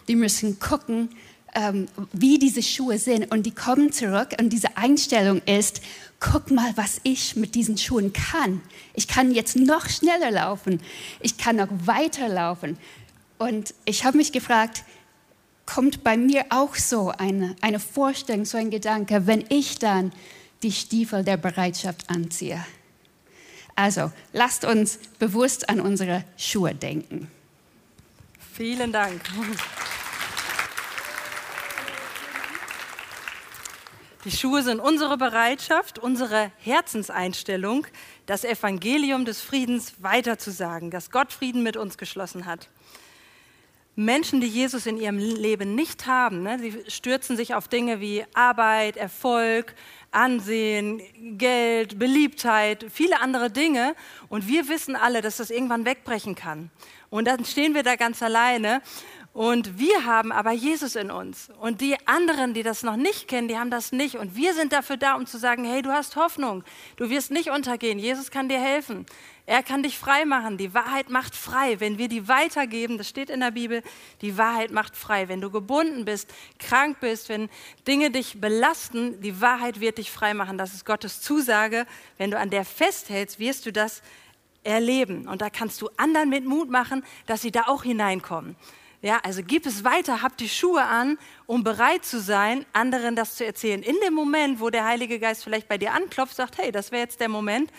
Speaker 8: Die müssen gucken, ähm, wie diese Schuhe sind und die kommen zurück und diese Einstellung ist, guck mal, was ich mit diesen Schuhen kann. Ich kann jetzt noch schneller laufen, ich kann noch weiter laufen. Und ich habe mich gefragt, kommt bei mir auch so eine, eine Vorstellung, so ein Gedanke, wenn ich dann die Stiefel der Bereitschaft anziehe? Also, lasst uns bewusst an unsere Schuhe denken.
Speaker 3: Vielen Dank. Die Schuhe sind unsere Bereitschaft, unsere Herzenseinstellung, das Evangelium des Friedens weiterzusagen, dass Gott Frieden mit uns geschlossen hat. Menschen, die Jesus in ihrem Leben nicht haben, ne, sie stürzen sich auf Dinge wie Arbeit, Erfolg, Ansehen, Geld, Beliebtheit, viele andere Dinge. Und wir wissen alle, dass das irgendwann wegbrechen kann. Und dann stehen wir da ganz alleine und wir haben aber Jesus in uns. Und die anderen, die das noch nicht kennen, die haben das nicht. Und wir sind dafür da, um zu sagen, hey, du hast Hoffnung. Du wirst nicht untergehen. Jesus kann dir helfen. Er kann dich frei machen. Die Wahrheit macht frei. Wenn wir die weitergeben, das steht in der Bibel, die Wahrheit macht frei. Wenn du gebunden bist, krank bist, wenn Dinge dich belasten, die Wahrheit wird dich frei machen. Das ist Gottes Zusage. Wenn du an der festhältst, wirst du das erleben. Und da kannst du anderen mit Mut machen, dass sie da auch hineinkommen. Ja, also gib es weiter, hab die Schuhe an, um bereit zu sein, anderen das zu erzählen. In dem Moment, wo der Heilige Geist vielleicht bei dir anklopft, sagt, hey, das wäre jetzt der Moment,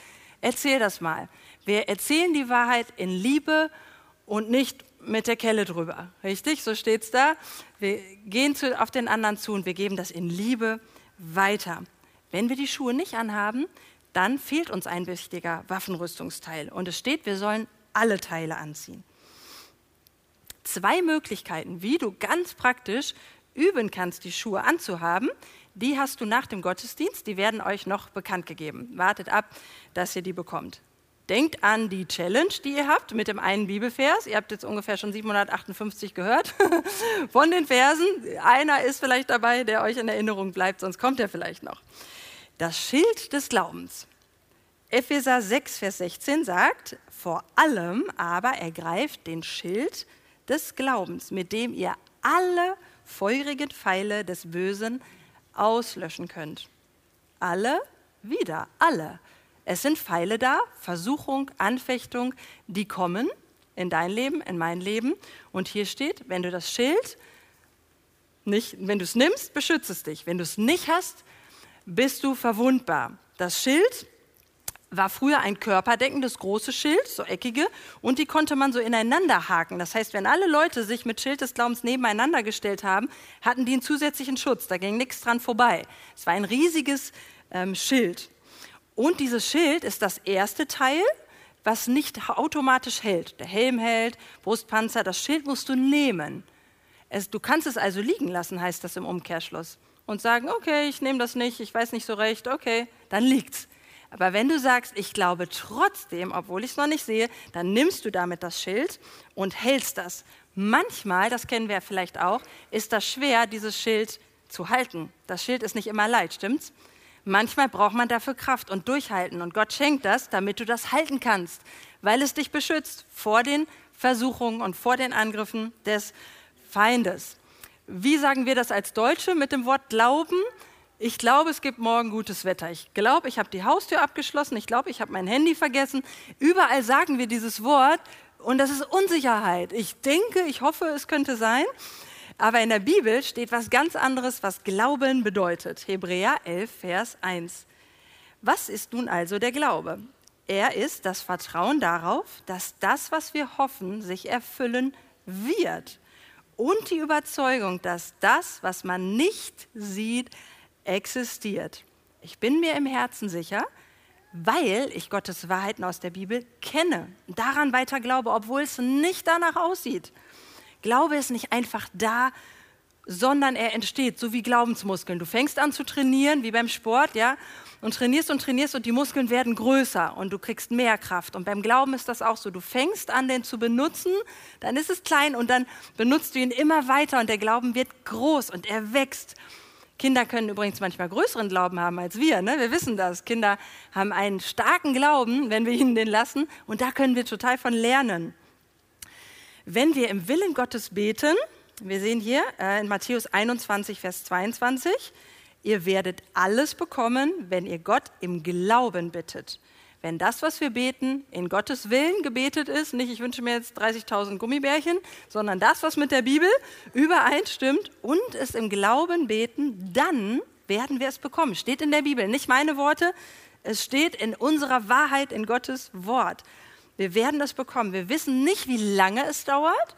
Speaker 3: erzähl das mal. Wir erzählen die Wahrheit in Liebe und nicht mit der Kelle drüber. Richtig? So steht's da. Wir gehen zu, auf den anderen zu und wir geben das in Liebe weiter. Wenn wir die Schuhe nicht anhaben, dann fehlt uns ein wichtiger Waffenrüstungsteil. Und es steht, wir sollen alle Teile anziehen. Zwei Möglichkeiten, wie du ganz praktisch üben kannst, die Schuhe anzuhaben, die hast du nach dem Gottesdienst, die werden euch noch bekannt gegeben. Wartet ab, dass ihr die bekommt. Denkt an die Challenge, die ihr habt mit dem einen Bibelvers. Ihr habt jetzt ungefähr schon 758 gehört <laughs> von den Versen. Einer ist vielleicht dabei, der euch in Erinnerung bleibt, sonst kommt er vielleicht noch. Das Schild des Glaubens. Epheser 6, Vers 16 sagt, vor allem aber ergreift den Schild des Glaubens, mit dem ihr alle feurigen Pfeile des Bösen auslöschen könnt. Alle, wieder, alle. Es sind Pfeile da, Versuchung, Anfechtung, die kommen in dein Leben, in mein Leben. Und hier steht, wenn du das Schild nicht, wenn du es nimmst, beschützt es dich. Wenn du es nicht hast, bist du verwundbar. Das Schild war früher ein körperdeckendes großes Schild, so eckige, und die konnte man so ineinander haken. Das heißt, wenn alle Leute sich mit Schild des Glaubens nebeneinander gestellt haben, hatten die einen zusätzlichen Schutz. Da ging nichts dran vorbei. Es war ein riesiges ähm, Schild. Und dieses Schild ist das erste Teil, was nicht automatisch hält. Der Helm hält, Brustpanzer, das Schild musst du nehmen. Es, du kannst es also liegen lassen, heißt das im Umkehrschluss. Und sagen, okay, ich nehme das nicht, ich weiß nicht so recht, okay, dann liegt's. Aber wenn du sagst, ich glaube trotzdem, obwohl ich es noch nicht sehe, dann nimmst du damit das Schild und hältst das. Manchmal, das kennen wir vielleicht auch, ist das schwer, dieses Schild zu halten. Das Schild ist nicht immer leicht, stimmt's? Manchmal braucht man dafür Kraft und Durchhalten. Und Gott schenkt das, damit du das halten kannst, weil es dich beschützt vor den Versuchungen und vor den Angriffen des Feindes. Wie sagen wir das als Deutsche mit dem Wort Glauben? Ich glaube, es gibt morgen gutes Wetter. Ich glaube, ich habe die Haustür abgeschlossen. Ich glaube, ich habe mein Handy vergessen. Überall sagen wir dieses Wort und das ist Unsicherheit. Ich denke, ich hoffe, es könnte sein. Aber in der Bibel steht was ganz anderes, was Glauben bedeutet. Hebräer 11, Vers 1. Was ist nun also der Glaube? Er ist das Vertrauen darauf, dass das, was wir hoffen, sich erfüllen wird. Und die Überzeugung, dass das, was man nicht sieht, existiert. Ich bin mir im Herzen sicher, weil ich Gottes Wahrheiten aus der Bibel kenne, daran weiter glaube, obwohl es nicht danach aussieht. Glaube ist nicht einfach da, sondern er entsteht, so wie Glaubensmuskeln. Du fängst an zu trainieren, wie beim Sport, ja, und trainierst und trainierst und die Muskeln werden größer und du kriegst mehr Kraft. Und beim Glauben ist das auch so. Du fängst an, den zu benutzen, dann ist es klein und dann benutzt du ihn immer weiter und der Glauben wird groß und er wächst. Kinder können übrigens manchmal größeren Glauben haben als wir. Ne? Wir wissen das. Kinder haben einen starken Glauben, wenn wir ihnen den lassen. Und da können wir total von lernen. Wenn wir im Willen Gottes beten, wir sehen hier äh, in Matthäus 21, Vers 22, ihr werdet alles bekommen, wenn ihr Gott im Glauben bittet. Wenn das, was wir beten, in Gottes Willen gebetet ist, nicht ich wünsche mir jetzt 30.000 Gummibärchen, sondern das, was mit der Bibel übereinstimmt und es im Glauben beten, dann werden wir es bekommen. Steht in der Bibel, nicht meine Worte, es steht in unserer Wahrheit, in Gottes Wort. Wir werden das bekommen. Wir wissen nicht, wie lange es dauert,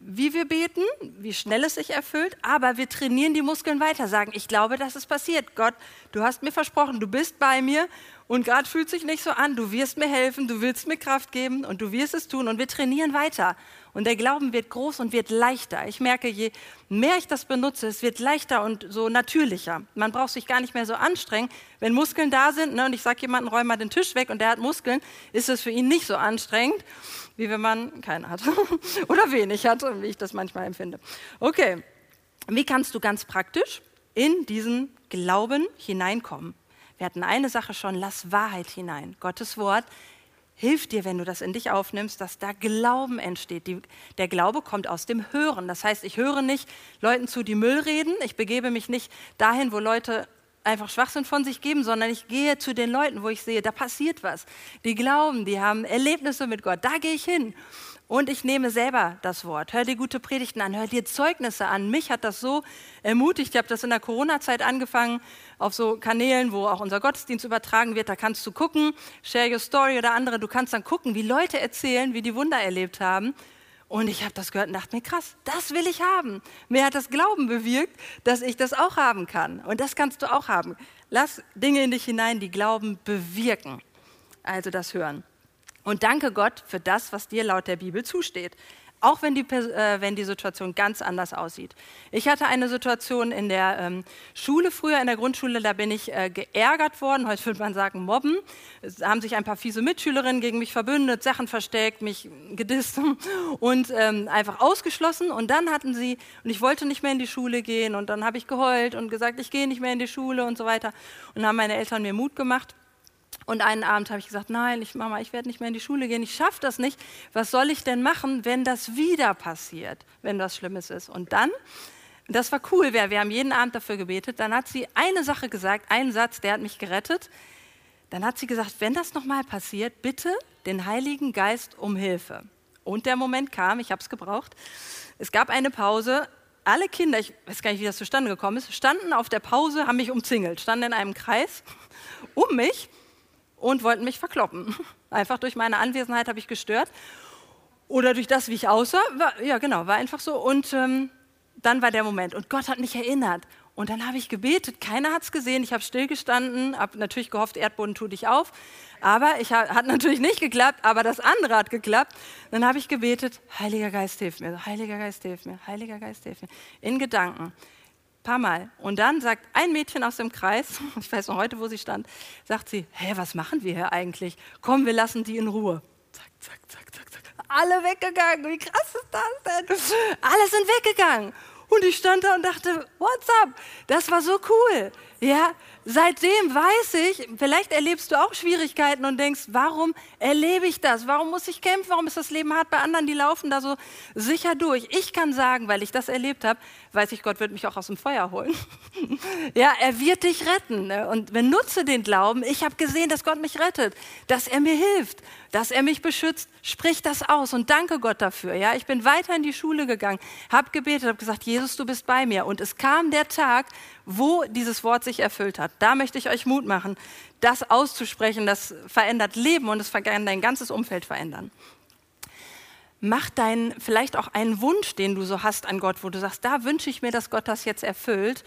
Speaker 3: wie wir beten, wie schnell es sich erfüllt, aber wir trainieren die Muskeln weiter, sagen, ich glaube, dass es passiert. Gott, du hast mir versprochen, du bist bei mir und gerade fühlt sich nicht so an, du wirst mir helfen, du willst mir Kraft geben und du wirst es tun und wir trainieren weiter. Und der Glauben wird groß und wird leichter. Ich merke, je mehr ich das benutze, es wird leichter und so natürlicher. Man braucht sich gar nicht mehr so anstrengen. Wenn Muskeln da sind ne, und ich sage jemanden, räum mal den Tisch weg und der hat Muskeln, ist es für ihn nicht so anstrengend, wie wenn man keinen hat <laughs> oder wenig hat, wie ich das manchmal empfinde. Okay, wie kannst du ganz praktisch in diesen Glauben hineinkommen? Wir hatten eine Sache schon, lass Wahrheit hinein. Gottes Wort hilft dir, wenn du das in dich aufnimmst, dass da Glauben entsteht. Die, der Glaube kommt aus dem Hören. Das heißt, ich höre nicht Leuten zu, die Müll reden. Ich begebe mich nicht dahin, wo Leute einfach Schwachsinn von sich geben, sondern ich gehe zu den Leuten, wo ich sehe, da passiert was. Die glauben, die haben Erlebnisse mit Gott. Da gehe ich hin. Und ich nehme selber das Wort. Hör dir gute Predigten an, hör dir Zeugnisse an. Mich hat das so ermutigt. Ich habe das in der Corona-Zeit angefangen, auf so Kanälen, wo auch unser Gottesdienst übertragen wird. Da kannst du gucken, Share Your Story oder andere. Du kannst dann gucken, wie Leute erzählen, wie die Wunder erlebt haben. Und ich habe das gehört und dachte mir, krass, das will ich haben. Mir hat das Glauben bewirkt, dass ich das auch haben kann. Und das kannst du auch haben. Lass Dinge in dich hinein, die Glauben bewirken. Also das Hören. Und danke Gott für das, was dir laut der Bibel zusteht. Auch wenn die, äh, wenn die Situation ganz anders aussieht. Ich hatte eine Situation in der ähm, Schule früher, in der Grundschule, da bin ich äh, geärgert worden, heute würde man sagen mobben. Es haben sich ein paar fiese Mitschülerinnen gegen mich verbündet, Sachen versteckt, mich gedisst <laughs> und ähm, einfach ausgeschlossen. Und dann hatten sie, und ich wollte nicht mehr in die Schule gehen und dann habe ich geheult und gesagt, ich gehe nicht mehr in die Schule und so weiter. Und dann haben meine Eltern mir Mut gemacht. Und einen Abend habe ich gesagt, nein, ich, Mama, ich werde nicht mehr in die Schule gehen, ich schaffe das nicht. Was soll ich denn machen, wenn das wieder passiert, wenn was Schlimmes ist? Und dann, das war cool, wir, wir haben jeden Abend dafür gebetet, dann hat sie eine Sache gesagt, einen Satz, der hat mich gerettet. Dann hat sie gesagt, wenn das nochmal passiert, bitte den Heiligen Geist um Hilfe. Und der Moment kam, ich habe es gebraucht. Es gab eine Pause, alle Kinder, ich weiß gar nicht, wie das zustande gekommen ist, standen auf der Pause, haben mich umzingelt, standen in einem Kreis um mich und wollten mich verkloppen. <laughs> Einfach durch meine Anwesenheit habe ich gestört. Oder durch das, wie ich aussah. War, ja, genau, war einfach so. Und ähm, dann war der Moment. Und Gott hat mich erinnert. Und dann habe ich gebetet. Keiner hat es gesehen. Ich habe stillgestanden, habe natürlich gehofft, Erdboden tu dich auf. Aber ich hat natürlich nicht geklappt, aber das andere hat geklappt. Dann habe ich gebetet, Heiliger Geist, hilf mir, Heiliger Geist, hilf mir, Heiliger Geist, hilf mir. In Gedanken paar Mal. Und dann sagt ein Mädchen aus dem Kreis, <laughs> ich weiß noch heute, wo sie stand, sagt sie, hä, was machen wir hier eigentlich? Komm, wir lassen die in Ruhe. Zack, zack, zack, zack, zack. Alle weggegangen. Wie krass ist das denn? Alle sind weggegangen. Und ich stand da und dachte, what's up? Das war so cool. Ja, seitdem weiß ich, vielleicht erlebst du auch Schwierigkeiten und denkst, warum erlebe ich das? Warum muss ich kämpfen? Warum ist das Leben hart bei anderen? Die laufen da so sicher durch. Ich kann sagen, weil ich das erlebt habe, weiß ich, Gott wird mich auch aus dem Feuer holen. <laughs> ja, er wird dich retten. Ne? Und benutze den Glauben. Ich habe gesehen, dass Gott mich rettet, dass er mir hilft, dass er mich beschützt. Sprich das aus und danke Gott dafür. Ja, ich bin weiter in die Schule gegangen, habe gebetet, habe gesagt, Jesus, du bist bei mir. Und es kam der Tag, wo dieses Wort sich erfüllt hat. Da möchte ich euch Mut machen, das auszusprechen. Das verändert Leben und es kann dein ganzes Umfeld verändern. Mach deinen, vielleicht auch einen Wunsch, den du so hast an Gott, wo du sagst, da wünsche ich mir, dass Gott das jetzt erfüllt.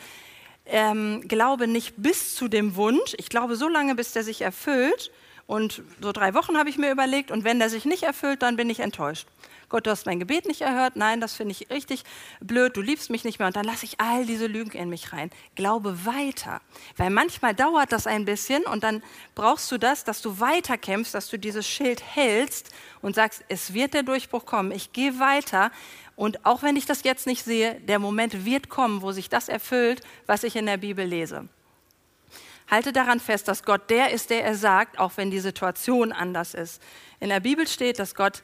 Speaker 3: Ähm, glaube nicht bis zu dem Wunsch. Ich glaube so lange, bis der sich erfüllt. Und so drei Wochen habe ich mir überlegt. Und wenn der sich nicht erfüllt, dann bin ich enttäuscht. Gott, du hast mein Gebet nicht erhört, nein, das finde ich richtig blöd, du liebst mich nicht mehr und dann lasse ich all diese Lügen in mich rein. Glaube weiter, weil manchmal dauert das ein bisschen und dann brauchst du das, dass du weiter kämpfst, dass du dieses Schild hältst und sagst, es wird der Durchbruch kommen, ich gehe weiter und auch wenn ich das jetzt nicht sehe, der Moment wird kommen, wo sich das erfüllt, was ich in der Bibel lese. Halte daran fest, dass Gott der ist, der er sagt, auch wenn die Situation anders ist. In der Bibel steht, dass Gott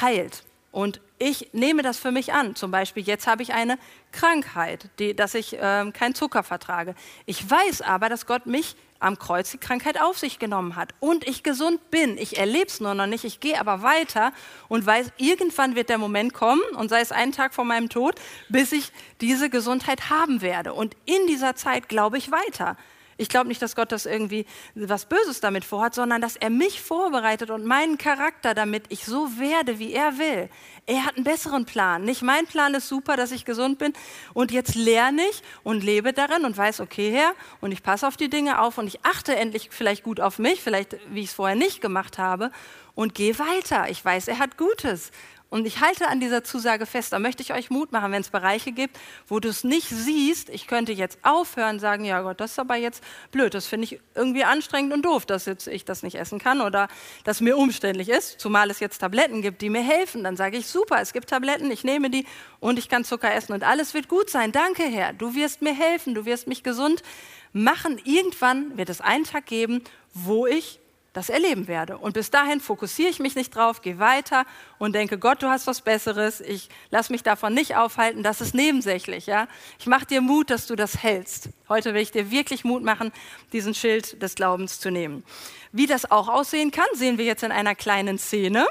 Speaker 3: heilt. Und ich nehme das für mich an. Zum Beispiel, jetzt habe ich eine Krankheit, die, dass ich äh, keinen Zucker vertrage. Ich weiß aber, dass Gott mich am Kreuz die Krankheit auf sich genommen hat und ich gesund bin. Ich erlebe es nur noch nicht, ich gehe aber weiter und weiß, irgendwann wird der Moment kommen und sei es einen Tag vor meinem Tod, bis ich diese Gesundheit haben werde. Und in dieser Zeit glaube ich weiter. Ich glaube nicht, dass Gott das irgendwie was Böses damit vorhat, sondern dass er mich vorbereitet und meinen Charakter, damit ich so werde, wie er will. Er hat einen besseren Plan. Nicht mein Plan ist super, dass ich gesund bin und jetzt lerne ich und lebe darin und weiß, okay, Herr, und ich passe auf die Dinge auf und ich achte endlich vielleicht gut auf mich, vielleicht wie ich es vorher nicht gemacht habe und gehe weiter. Ich weiß, er hat Gutes. Und ich halte an dieser Zusage fest. Da möchte ich euch Mut machen, wenn es Bereiche gibt, wo du es nicht siehst. Ich könnte jetzt aufhören, sagen, ja Gott, das ist aber jetzt blöd. Das finde ich irgendwie anstrengend und doof, dass jetzt ich das nicht essen kann oder dass mir umständlich ist. Zumal es jetzt Tabletten gibt, die mir helfen. Dann sage ich, super, es gibt Tabletten, ich nehme die und ich kann Zucker essen und alles wird gut sein. Danke, Herr. Du wirst mir helfen, du wirst mich gesund machen. Irgendwann wird es einen Tag geben, wo ich das erleben werde. Und bis dahin fokussiere ich mich nicht drauf, gehe weiter und denke, Gott, du hast was Besseres. Ich lasse mich davon nicht aufhalten. Das ist nebensächlich. Ja? Ich mache dir Mut, dass du das hältst. Heute will ich dir wirklich Mut machen, diesen Schild des Glaubens zu nehmen. Wie das auch aussehen kann, sehen wir jetzt in einer kleinen Szene.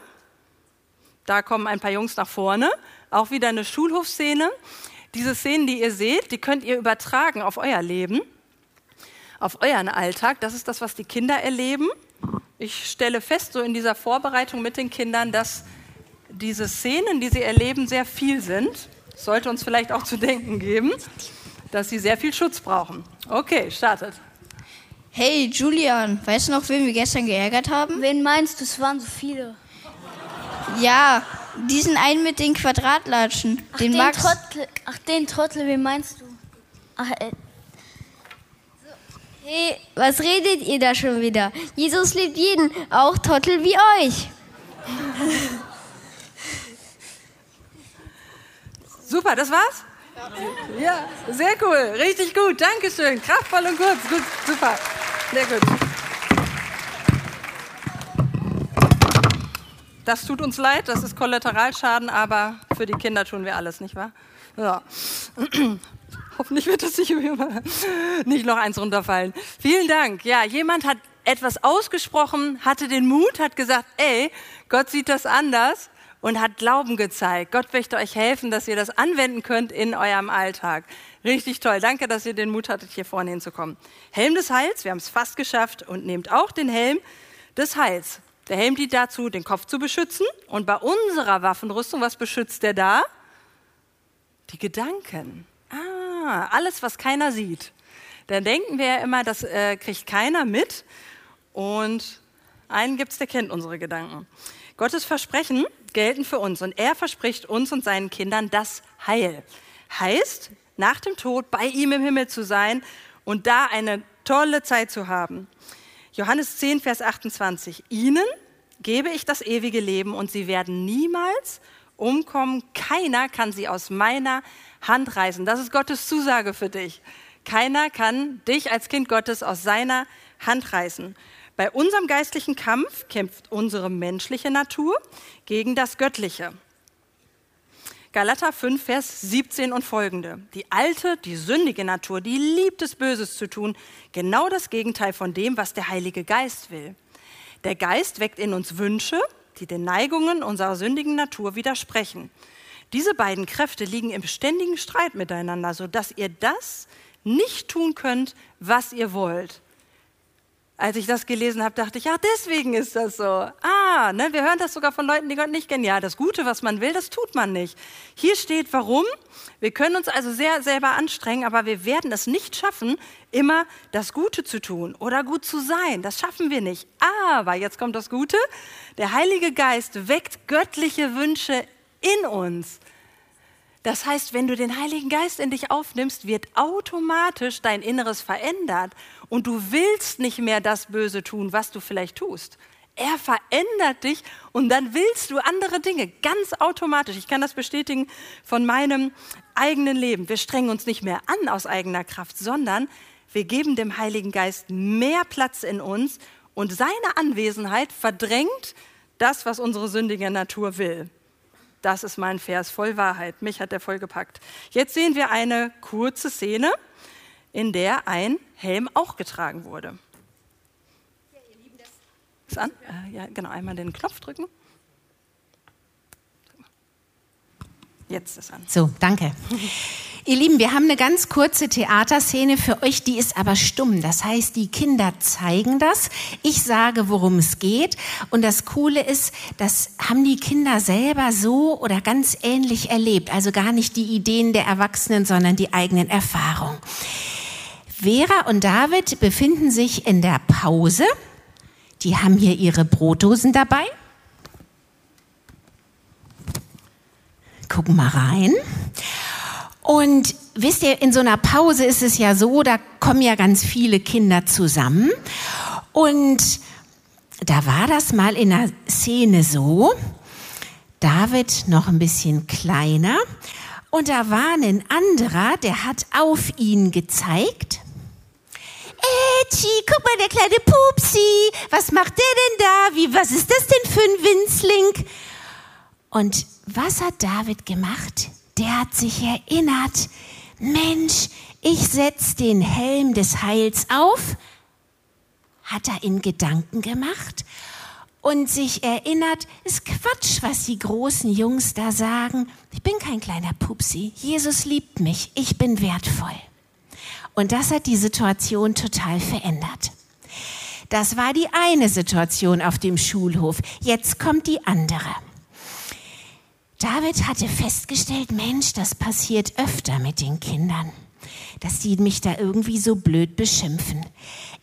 Speaker 3: Da kommen ein paar Jungs nach vorne. Auch wieder eine Schulhofszene. Diese Szenen, die ihr seht, die könnt ihr übertragen auf euer Leben, auf euren Alltag. Das ist das, was die Kinder erleben ich stelle fest, so in dieser Vorbereitung mit den Kindern, dass diese Szenen, die sie erleben, sehr viel sind. Sollte uns vielleicht auch zu denken geben, dass sie sehr viel Schutz brauchen. Okay, startet.
Speaker 9: Hey Julian, weißt du noch, wen wir gestern geärgert haben?
Speaker 4: Wen meinst du? Es waren so viele.
Speaker 9: Ja, diesen einen mit den Quadratlatschen,
Speaker 4: Ach,
Speaker 9: den
Speaker 4: den
Speaker 9: Max.
Speaker 4: Trottel. Ach, den Trottel, wen meinst du? Ach, äh,
Speaker 1: Hey, was redet ihr da schon wieder? Jesus liebt jeden, auch Trottel wie euch. <laughs>
Speaker 3: Super, das war's? Ja, sehr cool, richtig gut, Dankeschön. Kraftvoll und kurz, gut, super, sehr gut. Das tut uns leid, das ist Kollateralschaden, aber für die Kinder tun wir alles, nicht wahr? Ja. Hoffentlich wird das nicht, <laughs> nicht noch eins runterfallen. Vielen Dank. Ja, jemand hat etwas ausgesprochen, hatte den Mut, hat gesagt, ey, Gott sieht das anders und hat Glauben gezeigt. Gott möchte euch helfen, dass ihr das anwenden könnt in eurem Alltag. Richtig toll. Danke, dass ihr den Mut hattet, hier vorne hinzukommen. Helm des Heils, wir haben es fast geschafft und nehmt auch den Helm des Heils. Der Helm dient dazu, den Kopf zu beschützen. Und bei unserer Waffenrüstung, was beschützt der da? Die Gedanken. Alles, was keiner sieht. Dann denken wir ja immer, das äh, kriegt keiner mit. Und einen gibt es, der kennt unsere Gedanken. Gottes Versprechen gelten für uns und er verspricht uns und seinen Kindern das Heil. Heißt, nach dem Tod bei ihm im Himmel zu sein und da eine tolle Zeit zu haben. Johannes 10, Vers 28. Ihnen gebe ich das ewige Leben und sie werden niemals umkommen. Keiner kann sie aus meiner Hand reißen. Das ist Gottes Zusage für dich. Keiner kann dich als Kind Gottes aus seiner Hand reißen. Bei unserem geistlichen Kampf kämpft unsere menschliche Natur gegen das Göttliche. Galater 5, Vers 17 und folgende. Die alte, die sündige Natur, die liebt es, Böses zu tun. Genau das Gegenteil von dem, was der Heilige Geist will. Der Geist weckt in uns Wünsche, die den Neigungen unserer sündigen Natur widersprechen. Diese beiden Kräfte liegen im ständigen Streit miteinander, sodass ihr das nicht tun könnt, was ihr wollt. Als ich das gelesen habe, dachte ich, ja, deswegen ist das so. Ah, ne, wir hören das sogar von Leuten, die Gott nicht kennen. Ja, das Gute, was man will, das tut man nicht. Hier steht, warum. Wir können uns also sehr selber anstrengen, aber wir werden es nicht schaffen, immer das Gute zu tun oder gut zu sein. Das schaffen wir nicht. Aber, jetzt kommt das Gute, der Heilige Geist weckt göttliche Wünsche in uns. Das heißt, wenn du den Heiligen Geist in dich aufnimmst, wird automatisch dein Inneres verändert und du willst nicht mehr das Böse tun, was du vielleicht tust. Er verändert dich und dann willst du andere Dinge, ganz automatisch. Ich kann das bestätigen von meinem eigenen Leben. Wir strengen uns nicht mehr an aus eigener Kraft, sondern wir geben dem Heiligen Geist mehr Platz in uns und seine Anwesenheit verdrängt das, was unsere sündige Natur will. Das ist mein Vers voll Wahrheit. Mich hat er voll gepackt. Jetzt sehen wir eine kurze Szene, in der ein Helm auch getragen wurde. Ist an? Äh, ja, genau. Einmal den Knopf drücken. Jetzt ist an.
Speaker 10: So, danke. Ihr Lieben, wir haben eine ganz kurze Theaterszene für euch, die ist aber stumm. Das heißt, die Kinder zeigen das. Ich sage, worum es geht. Und das Coole ist, das haben die Kinder selber so oder ganz ähnlich erlebt. Also gar nicht die Ideen der Erwachsenen, sondern die eigenen Erfahrungen. Vera und David befinden sich in der Pause. Die haben hier ihre Brotdosen dabei. Gucken mal rein. Und wisst ihr, in so einer Pause ist es ja so, da kommen ja ganz viele Kinder zusammen. Und da war das mal in der Szene so, David noch ein bisschen kleiner und da war ein anderer, der hat auf ihn gezeigt. Etschi, guck mal, der kleine Pupsi, was macht der denn da? Wie, was ist das denn für ein Winzling? Und was hat David gemacht? Der hat sich erinnert, Mensch, ich setz den Helm des Heils auf, hat er in Gedanken gemacht und sich erinnert, ist Quatsch, was die großen Jungs da sagen. Ich bin kein kleiner Pupsi. Jesus liebt mich. Ich bin wertvoll. Und das hat die Situation total verändert. Das war die eine Situation auf dem Schulhof. Jetzt kommt die andere. David hatte festgestellt, Mensch, das passiert öfter mit den Kindern, dass die mich da irgendwie so blöd beschimpfen.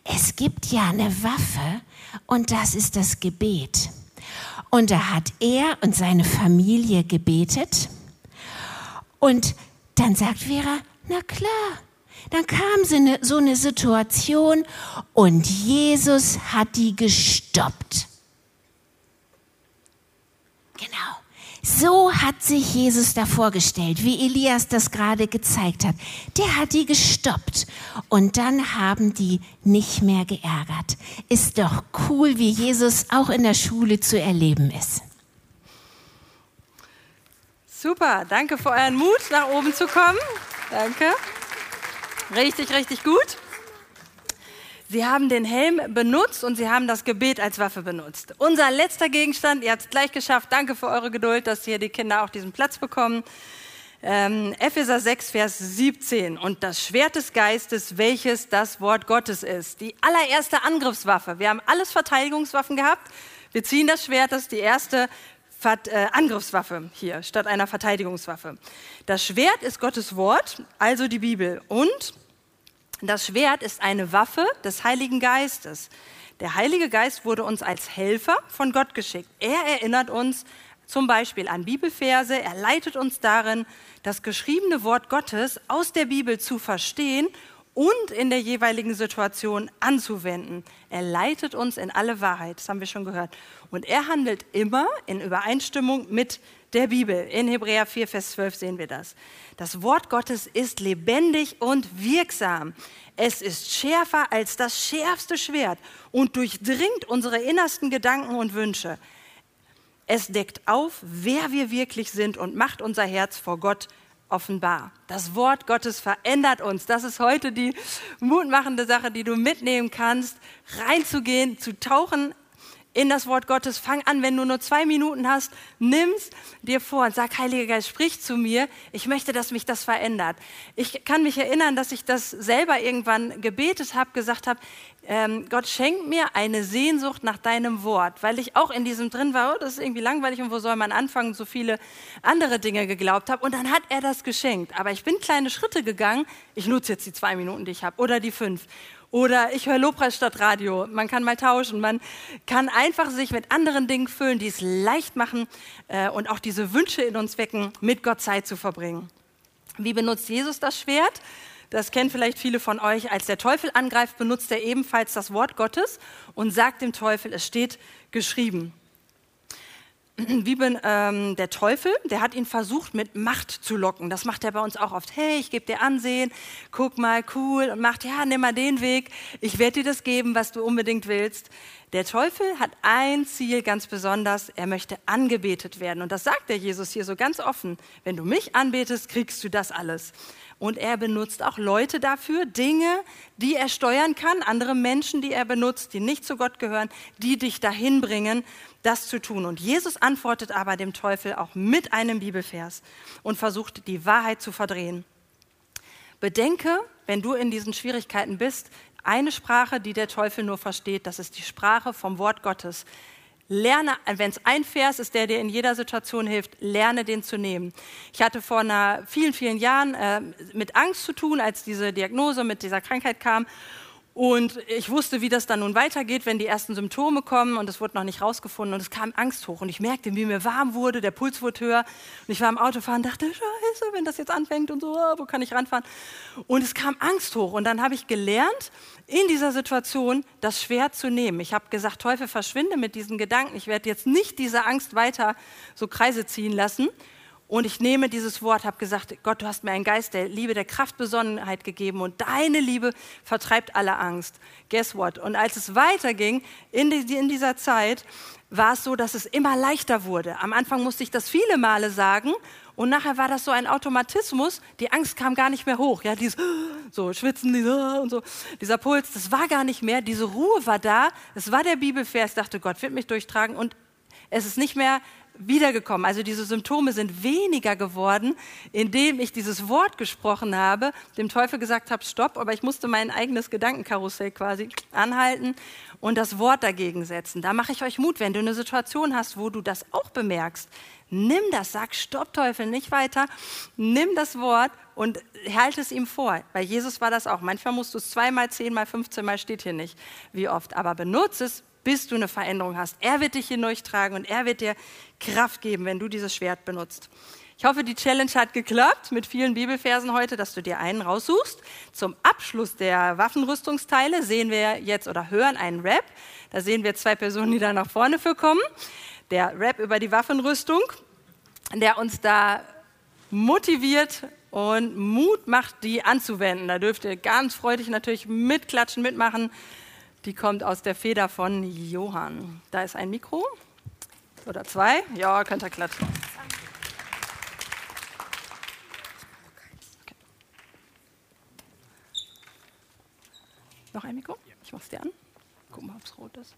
Speaker 10: Es gibt ja eine Waffe und das ist das Gebet. Und da hat er und seine Familie gebetet. Und dann sagt Vera, na klar, dann kam so eine, so eine Situation und Jesus hat die gestoppt. Genau. So hat sich Jesus da vorgestellt, wie Elias das gerade gezeigt hat. Der hat die gestoppt und dann haben die nicht mehr geärgert. Ist doch cool, wie Jesus auch in der Schule zu erleben ist.
Speaker 3: Super, danke für euren Mut, nach oben zu kommen. Danke. Richtig, richtig gut. Sie haben den Helm benutzt und Sie haben das Gebet als Waffe benutzt. Unser letzter Gegenstand, ihr habt es gleich geschafft. Danke für eure Geduld, dass hier die Kinder auch diesen Platz bekommen. Ähm, Epheser 6, Vers 17. Und das Schwert des Geistes, welches das Wort Gottes ist. Die allererste Angriffswaffe. Wir haben alles Verteidigungswaffen gehabt. Wir ziehen das Schwert, das ist die erste äh, Angriffswaffe hier statt einer Verteidigungswaffe. Das Schwert ist Gottes Wort, also die Bibel. Und das Schwert ist eine Waffe des Heiligen Geistes. Der Heilige Geist wurde uns als Helfer von Gott geschickt. Er erinnert uns zum Beispiel an Bibelverse, er leitet uns darin, das geschriebene Wort Gottes aus der Bibel zu verstehen und in der jeweiligen Situation anzuwenden. Er leitet uns in alle Wahrheit, das haben wir schon gehört. Und er handelt immer in Übereinstimmung mit der Bibel. In Hebräer 4, Vers 12 sehen wir das. Das Wort Gottes ist lebendig und wirksam. Es ist schärfer als das schärfste Schwert und durchdringt unsere innersten Gedanken und Wünsche. Es deckt auf, wer wir wirklich sind und macht unser Herz vor Gott offenbar. Das Wort Gottes verändert uns. Das ist heute die mutmachende Sache, die du mitnehmen kannst, reinzugehen, zu tauchen in das Wort Gottes. Fang an, wenn du nur zwei Minuten hast, nimm's dir vor und sag, Heiliger Geist, sprich zu mir. Ich möchte, dass mich das verändert. Ich kann mich erinnern, dass ich das selber irgendwann gebetet habe, gesagt habe, ähm, Gott schenkt mir eine Sehnsucht nach deinem Wort, weil ich auch in diesem drin war, oh, das ist irgendwie langweilig und wo soll man anfangen, so viele andere Dinge geglaubt habe. Und dann hat er das geschenkt. Aber ich bin kleine Schritte gegangen. Ich nutze jetzt die zwei Minuten, die ich habe, oder die fünf. Oder ich höre Lobpreis statt Radio. Man kann mal tauschen. Man kann einfach sich mit anderen Dingen füllen, die es leicht machen äh, und auch diese Wünsche in uns wecken, mit Gott Zeit zu verbringen. Wie benutzt Jesus das Schwert? Das kennen vielleicht viele von euch. Als der Teufel angreift, benutzt er ebenfalls das Wort Gottes und sagt dem Teufel, es steht geschrieben. <clears throat> wie bin, ähm, der Teufel, der hat ihn versucht, mit Macht zu locken. Das macht er bei uns auch oft. Hey, ich gebe dir Ansehen, guck mal, cool. Und macht, ja, nimm mal den Weg. Ich werde dir das geben, was du unbedingt willst. Der Teufel hat ein Ziel ganz besonders. Er möchte angebetet werden. Und das sagt der Jesus hier so ganz offen. Wenn du mich anbetest, kriegst du das alles. Und er benutzt auch Leute dafür, Dinge, die er steuern kann, andere Menschen, die er benutzt, die nicht zu Gott gehören, die dich dahin bringen, das zu tun. Und Jesus antwortet aber dem Teufel auch mit einem Bibelvers und versucht, die Wahrheit zu verdrehen. Bedenke, wenn du in diesen Schwierigkeiten bist, eine Sprache, die der Teufel nur versteht, das ist die Sprache vom Wort Gottes. Lerne, wenn es ein Vers ist, der dir in jeder Situation hilft, lerne den zu nehmen. Ich hatte vor einer, vielen, vielen Jahren äh, mit Angst zu tun, als diese Diagnose mit dieser Krankheit kam. Und ich wusste, wie das dann nun weitergeht, wenn die ersten Symptome kommen und es wurde noch nicht rausgefunden und es kam Angst hoch und ich merkte, wie mir warm wurde, der Puls wurde höher und ich war im Autofahren und dachte, scheiße, wenn das jetzt anfängt und so, wo kann ich ranfahren? Und es kam Angst hoch und dann habe ich gelernt, in dieser Situation das Schwert zu nehmen. Ich habe gesagt, Teufel, verschwinde mit diesen Gedanken. Ich werde jetzt nicht diese Angst weiter so Kreise ziehen lassen. Und ich nehme dieses Wort, habe gesagt, Gott, du hast mir einen Geist der Liebe, der Kraftbesonnenheit gegeben und deine Liebe vertreibt alle Angst. Guess what? Und als es weiterging in, die, in dieser Zeit, war es so, dass es immer leichter wurde. Am Anfang musste ich das viele Male sagen und nachher war das so ein Automatismus. Die Angst kam gar nicht mehr hoch. Ja, dieses <gasps> so schwitzen dieser, und so dieser Puls, das war gar nicht mehr. Diese Ruhe war da. Es war der Bibelvers. Ich dachte, Gott wird mich durchtragen und es ist nicht mehr wiedergekommen. Also diese Symptome sind weniger geworden, indem ich dieses Wort gesprochen habe, dem Teufel gesagt habe, stopp, aber ich musste mein eigenes Gedankenkarussell quasi anhalten und das Wort dagegen setzen. Da mache ich euch Mut, wenn du eine Situation hast, wo du das auch bemerkst. Nimm das, sag Stopp, Teufel, nicht weiter. Nimm das Wort und halte es ihm vor. Bei Jesus war das auch. Manchmal musst du es zweimal, zehnmal, fünfzehnmal, steht hier nicht, wie oft. Aber benutze es, bis du eine Veränderung hast. Er wird dich hier durchtragen und er wird dir Kraft geben, wenn du dieses Schwert benutzt. Ich hoffe, die Challenge hat geklappt mit vielen Bibelversen heute, dass du dir einen raussuchst. Zum Abschluss der Waffenrüstungsteile sehen wir jetzt oder hören einen Rap. Da sehen wir zwei Personen, die da nach vorne für kommen der Rap über die Waffenrüstung, der uns da motiviert und Mut macht, die anzuwenden. Da dürft ihr ganz freudig natürlich mitklatschen, mitmachen. Die kommt aus der Feder von Johann. Da ist ein Mikro oder zwei. Ja, könnt ihr klatschen. Noch ein Mikro? Ich mach's dir an. Guck mal, ob es rot ist.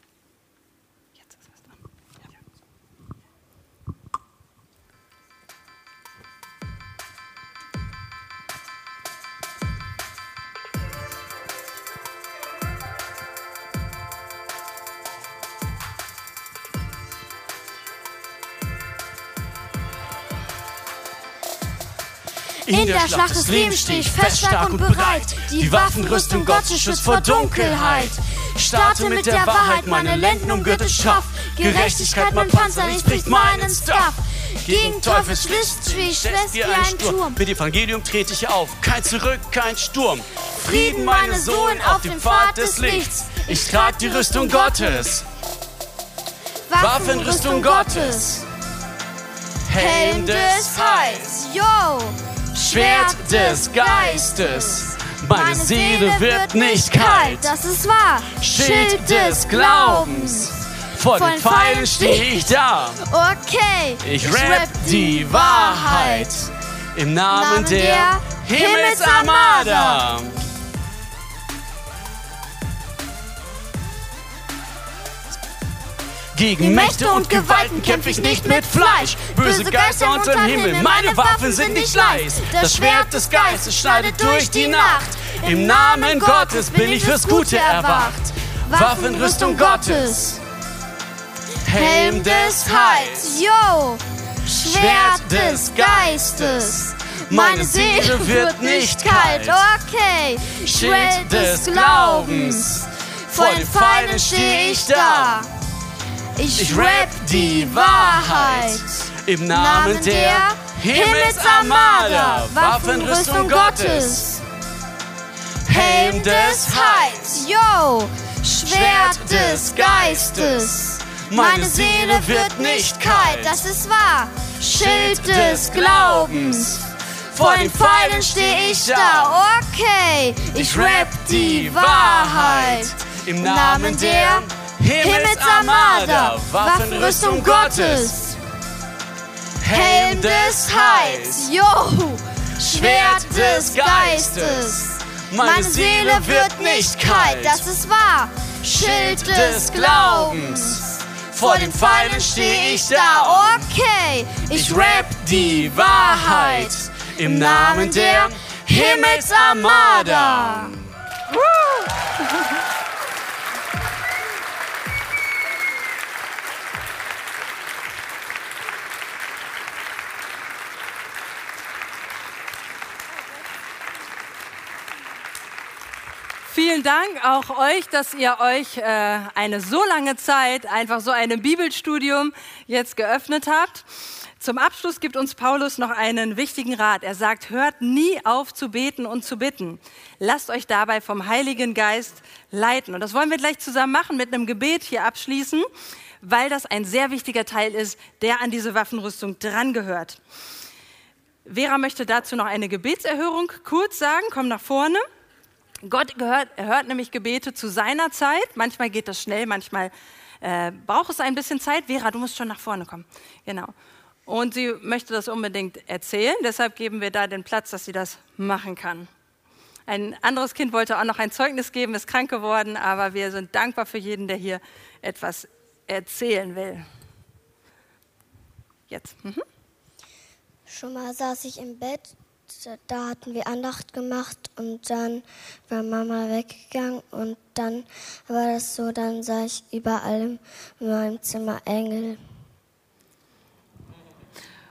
Speaker 11: In der Schlacht des Lebens stehe ich fest, stark und bereit. Die Waffenrüstung Gottes schützt vor Dunkelheit. Starte mit der Wahrheit, meine Lenden umgürtet scharf. Gerechtigkeit, mein Panzer, nichts bricht meinen Staff. Gegen Teufels List stehe ich fest wie ein Turm.
Speaker 12: Mit Evangelium trete ich auf, kein Zurück, kein Sturm.
Speaker 11: Frieden, meine Sohn, auf dem Pfad des Lichts.
Speaker 12: Ich trage die Rüstung Gottes. Waffenrüstung Gottes.
Speaker 11: Helm des Heils, yo!
Speaker 12: Schwert des Geistes. Meine Seele wird nicht kalt.
Speaker 11: Das ist wahr.
Speaker 12: Schild des Glaubens. Vor den Pfeilen stehe ich da.
Speaker 11: Okay.
Speaker 12: Ich rap die Wahrheit. Im Namen der Himmelsarmada. Gegen Mächte und Gewalten kämpfe ich nicht mit Fleisch. Böse Geister unterm Himmel, meine Waffen sind nicht leis. Das Schwert des Geistes schneidet durch die Nacht. Im Namen Gottes bin ich fürs Gute erwacht. Waffenrüstung Gottes. Helm des Heils.
Speaker 11: Yo! Schwert des Geistes. Meine Seele wird nicht kalt. Okay.
Speaker 12: Schild des Glaubens.
Speaker 11: Vor den Pfeilen stehe ich da.
Speaker 12: Ich, ich rap die Wahrheit. Im Namen der Himmelsarmada, Waffenrüstung Gottes.
Speaker 11: Helm des Heils, yo, Schwert des Geistes. Meine Seele wird nicht kalt, das ist wahr. Schild des Glaubens. Vor den Pfeilen stehe ich da, okay. Ich rap die Wahrheit.
Speaker 12: Im Namen der Himmelsarmada, Waffenrüstung Gottes.
Speaker 11: Helm des Heils, yo, Schwert des Geistes. Meine Seele wird nicht kalt, das ist wahr. Schild des Glaubens.
Speaker 12: Vor den Pfeilen stehe ich da.
Speaker 11: Okay,
Speaker 12: ich rap die Wahrheit im Namen der Himmelsarmada.
Speaker 3: Vielen Dank auch euch, dass ihr euch äh, eine so lange Zeit einfach so ein Bibelstudium jetzt geöffnet habt. Zum Abschluss gibt uns Paulus noch einen wichtigen Rat. Er sagt, hört nie auf zu beten und zu bitten. Lasst euch dabei vom Heiligen Geist leiten. Und das wollen wir gleich zusammen machen, mit einem Gebet hier abschließen, weil das ein sehr wichtiger Teil ist, der an diese Waffenrüstung drangehört. Vera möchte dazu noch eine Gebetserhörung kurz sagen. Komm nach vorne. Gott gehört, hört nämlich Gebete zu seiner Zeit. Manchmal geht das schnell, manchmal äh, braucht es ein bisschen Zeit. Vera, du musst schon nach vorne kommen. Genau. Und sie möchte das unbedingt erzählen. Deshalb geben wir da den Platz, dass sie das machen kann. Ein anderes Kind wollte auch noch ein Zeugnis geben, ist krank geworden, aber wir sind dankbar für jeden, der hier etwas erzählen will. Jetzt. Mhm.
Speaker 13: Schon mal saß ich im Bett da hatten wir Andacht gemacht und dann war Mama weggegangen und dann war das so, dann sah ich überall in meinem Zimmer Engel.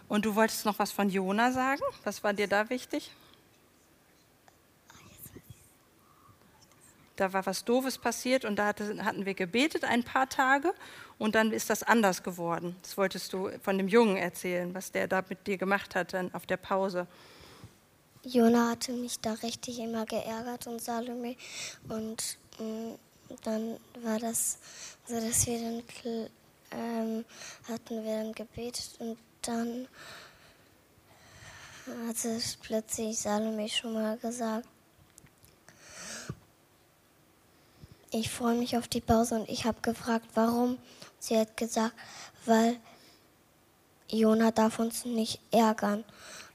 Speaker 3: Und du wolltest noch was von Jona sagen? Was war dir da wichtig? Da war was Doofes passiert und da hatten wir gebetet ein paar Tage und dann ist das anders geworden. Das wolltest du von dem Jungen erzählen, was der da mit dir gemacht hat dann auf der Pause.
Speaker 13: Jona hatte mich da richtig immer geärgert und Salome. Und äh, dann war das so, dass wir dann ähm, hatten wir dann gebetet und dann hat es plötzlich Salome schon mal gesagt, ich freue mich auf die Pause und ich habe gefragt, warum. Sie hat gesagt, weil Jona darf uns nicht ärgern.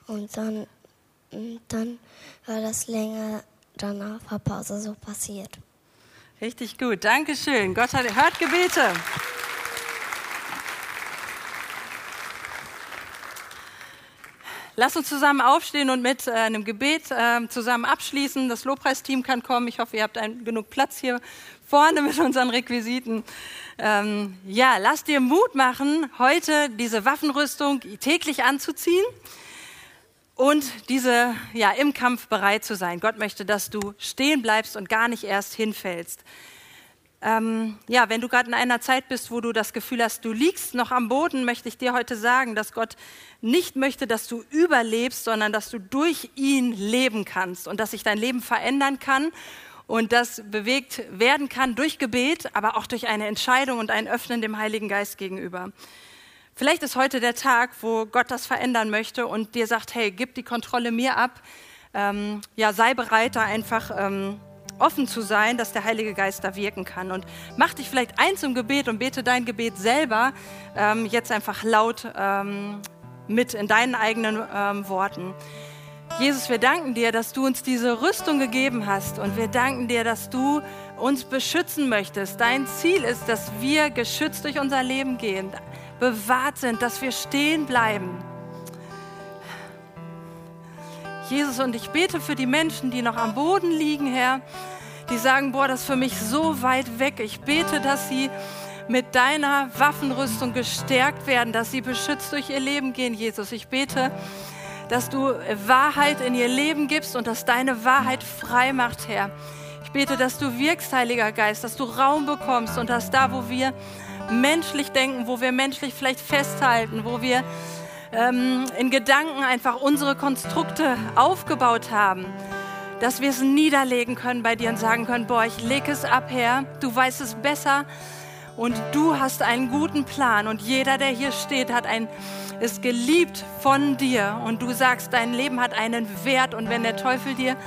Speaker 13: Und dann, dann war das länger danach der Pause so passiert.
Speaker 3: Richtig gut, Dankeschön. Gott hat, hört Gebete. Lass uns zusammen aufstehen und mit äh, einem Gebet äh, zusammen abschließen. Das Lobpreisteam kann kommen. Ich hoffe, ihr habt ein, genug Platz hier vorne mit unseren Requisiten. Ähm, ja, lass dir Mut machen, heute diese Waffenrüstung täglich anzuziehen und diese ja im Kampf bereit zu sein. Gott möchte, dass du stehen bleibst und gar nicht erst hinfällst. Ähm, ja, wenn du gerade in einer Zeit bist, wo du das Gefühl hast, du liegst noch am Boden, möchte ich dir heute sagen, dass Gott nicht möchte, dass du überlebst, sondern dass du durch ihn leben kannst und dass sich dein Leben verändern kann und das bewegt werden kann durch Gebet, aber auch durch eine Entscheidung und ein Öffnen dem Heiligen Geist gegenüber. Vielleicht ist heute der Tag, wo Gott das verändern möchte und dir sagt, hey, gib die Kontrolle mir ab. Ähm, ja, sei bereit, da einfach ähm, offen zu sein, dass der Heilige Geist da wirken kann. Und mach dich vielleicht eins im Gebet und bete dein Gebet selber ähm, jetzt einfach laut ähm, mit in deinen eigenen ähm, Worten. Jesus, wir danken dir, dass du uns diese Rüstung gegeben hast und wir danken dir, dass du uns beschützen möchtest. Dein Ziel ist, dass wir geschützt durch unser Leben gehen, bewahrt sind, dass wir stehen bleiben. Jesus, und ich bete für die Menschen, die noch am Boden liegen, Herr, die sagen, boah, das ist für mich so weit weg. Ich bete, dass sie mit deiner Waffenrüstung gestärkt werden, dass sie beschützt durch ihr Leben gehen, Jesus. Ich bete, dass du Wahrheit in ihr Leben gibst und dass deine Wahrheit frei macht, Herr. Bete, dass du wirkst, Heiliger Geist, dass du Raum bekommst und dass da, wo wir menschlich denken, wo wir menschlich vielleicht festhalten, wo wir ähm, in Gedanken einfach unsere Konstrukte aufgebaut haben, dass wir es niederlegen können bei dir und sagen können, boah, ich lege es ab, Herr, du weißt es besser und du hast einen guten Plan und jeder, der hier steht, hat ein, ist geliebt von dir und du sagst, dein Leben hat einen Wert und wenn der Teufel dir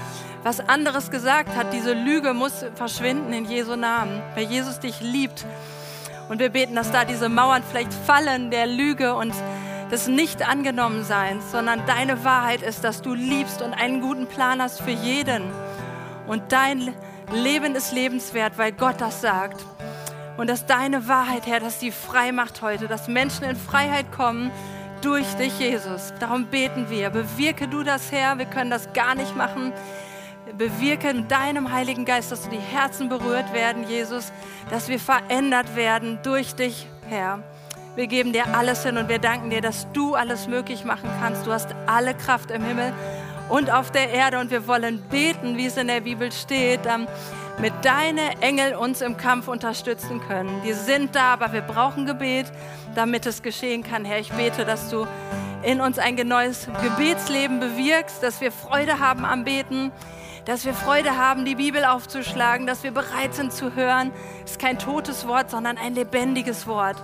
Speaker 3: was anderes gesagt hat, diese Lüge muss verschwinden in Jesu Namen, weil Jesus dich liebt. Und wir beten, dass da diese Mauern vielleicht fallen der Lüge und des Nicht-Angenommenseins, sondern deine Wahrheit ist, dass du liebst und einen guten Plan hast für jeden. Und dein Leben ist lebenswert, weil Gott das sagt. Und dass deine Wahrheit, Herr, dass sie frei macht heute, dass Menschen in Freiheit kommen durch dich, Jesus. Darum beten wir. Bewirke du das, Herr. Wir können das gar nicht machen. Bewirke mit deinem Heiligen Geist, dass die Herzen berührt werden, Jesus, dass wir verändert werden durch dich, Herr. Wir geben dir alles hin und wir danken dir, dass du alles möglich machen kannst. Du hast alle Kraft im Himmel und auf der Erde und wir wollen beten, wie es in der Bibel steht, mit deine Engel uns im Kampf unterstützen können. Die sind da, aber wir brauchen Gebet, damit es geschehen kann. Herr, ich bete, dass du in uns ein neues Gebetsleben bewirkst, dass wir Freude haben am Beten, dass wir Freude haben, die Bibel aufzuschlagen, dass wir bereit sind zu hören. Es ist kein totes Wort, sondern ein lebendiges Wort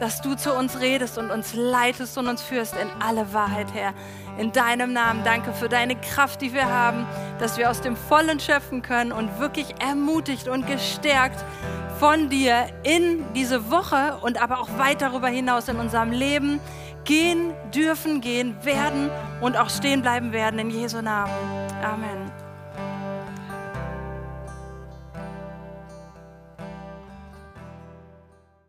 Speaker 3: dass du zu uns redest und uns leitest und uns führst in alle Wahrheit, Herr. In deinem Namen danke für deine Kraft, die wir haben, dass wir aus dem Vollen schöpfen können und wirklich ermutigt und gestärkt von dir in diese Woche und aber auch weit darüber hinaus in unserem Leben gehen dürfen, gehen werden und auch stehen bleiben werden in Jesu Namen. Amen.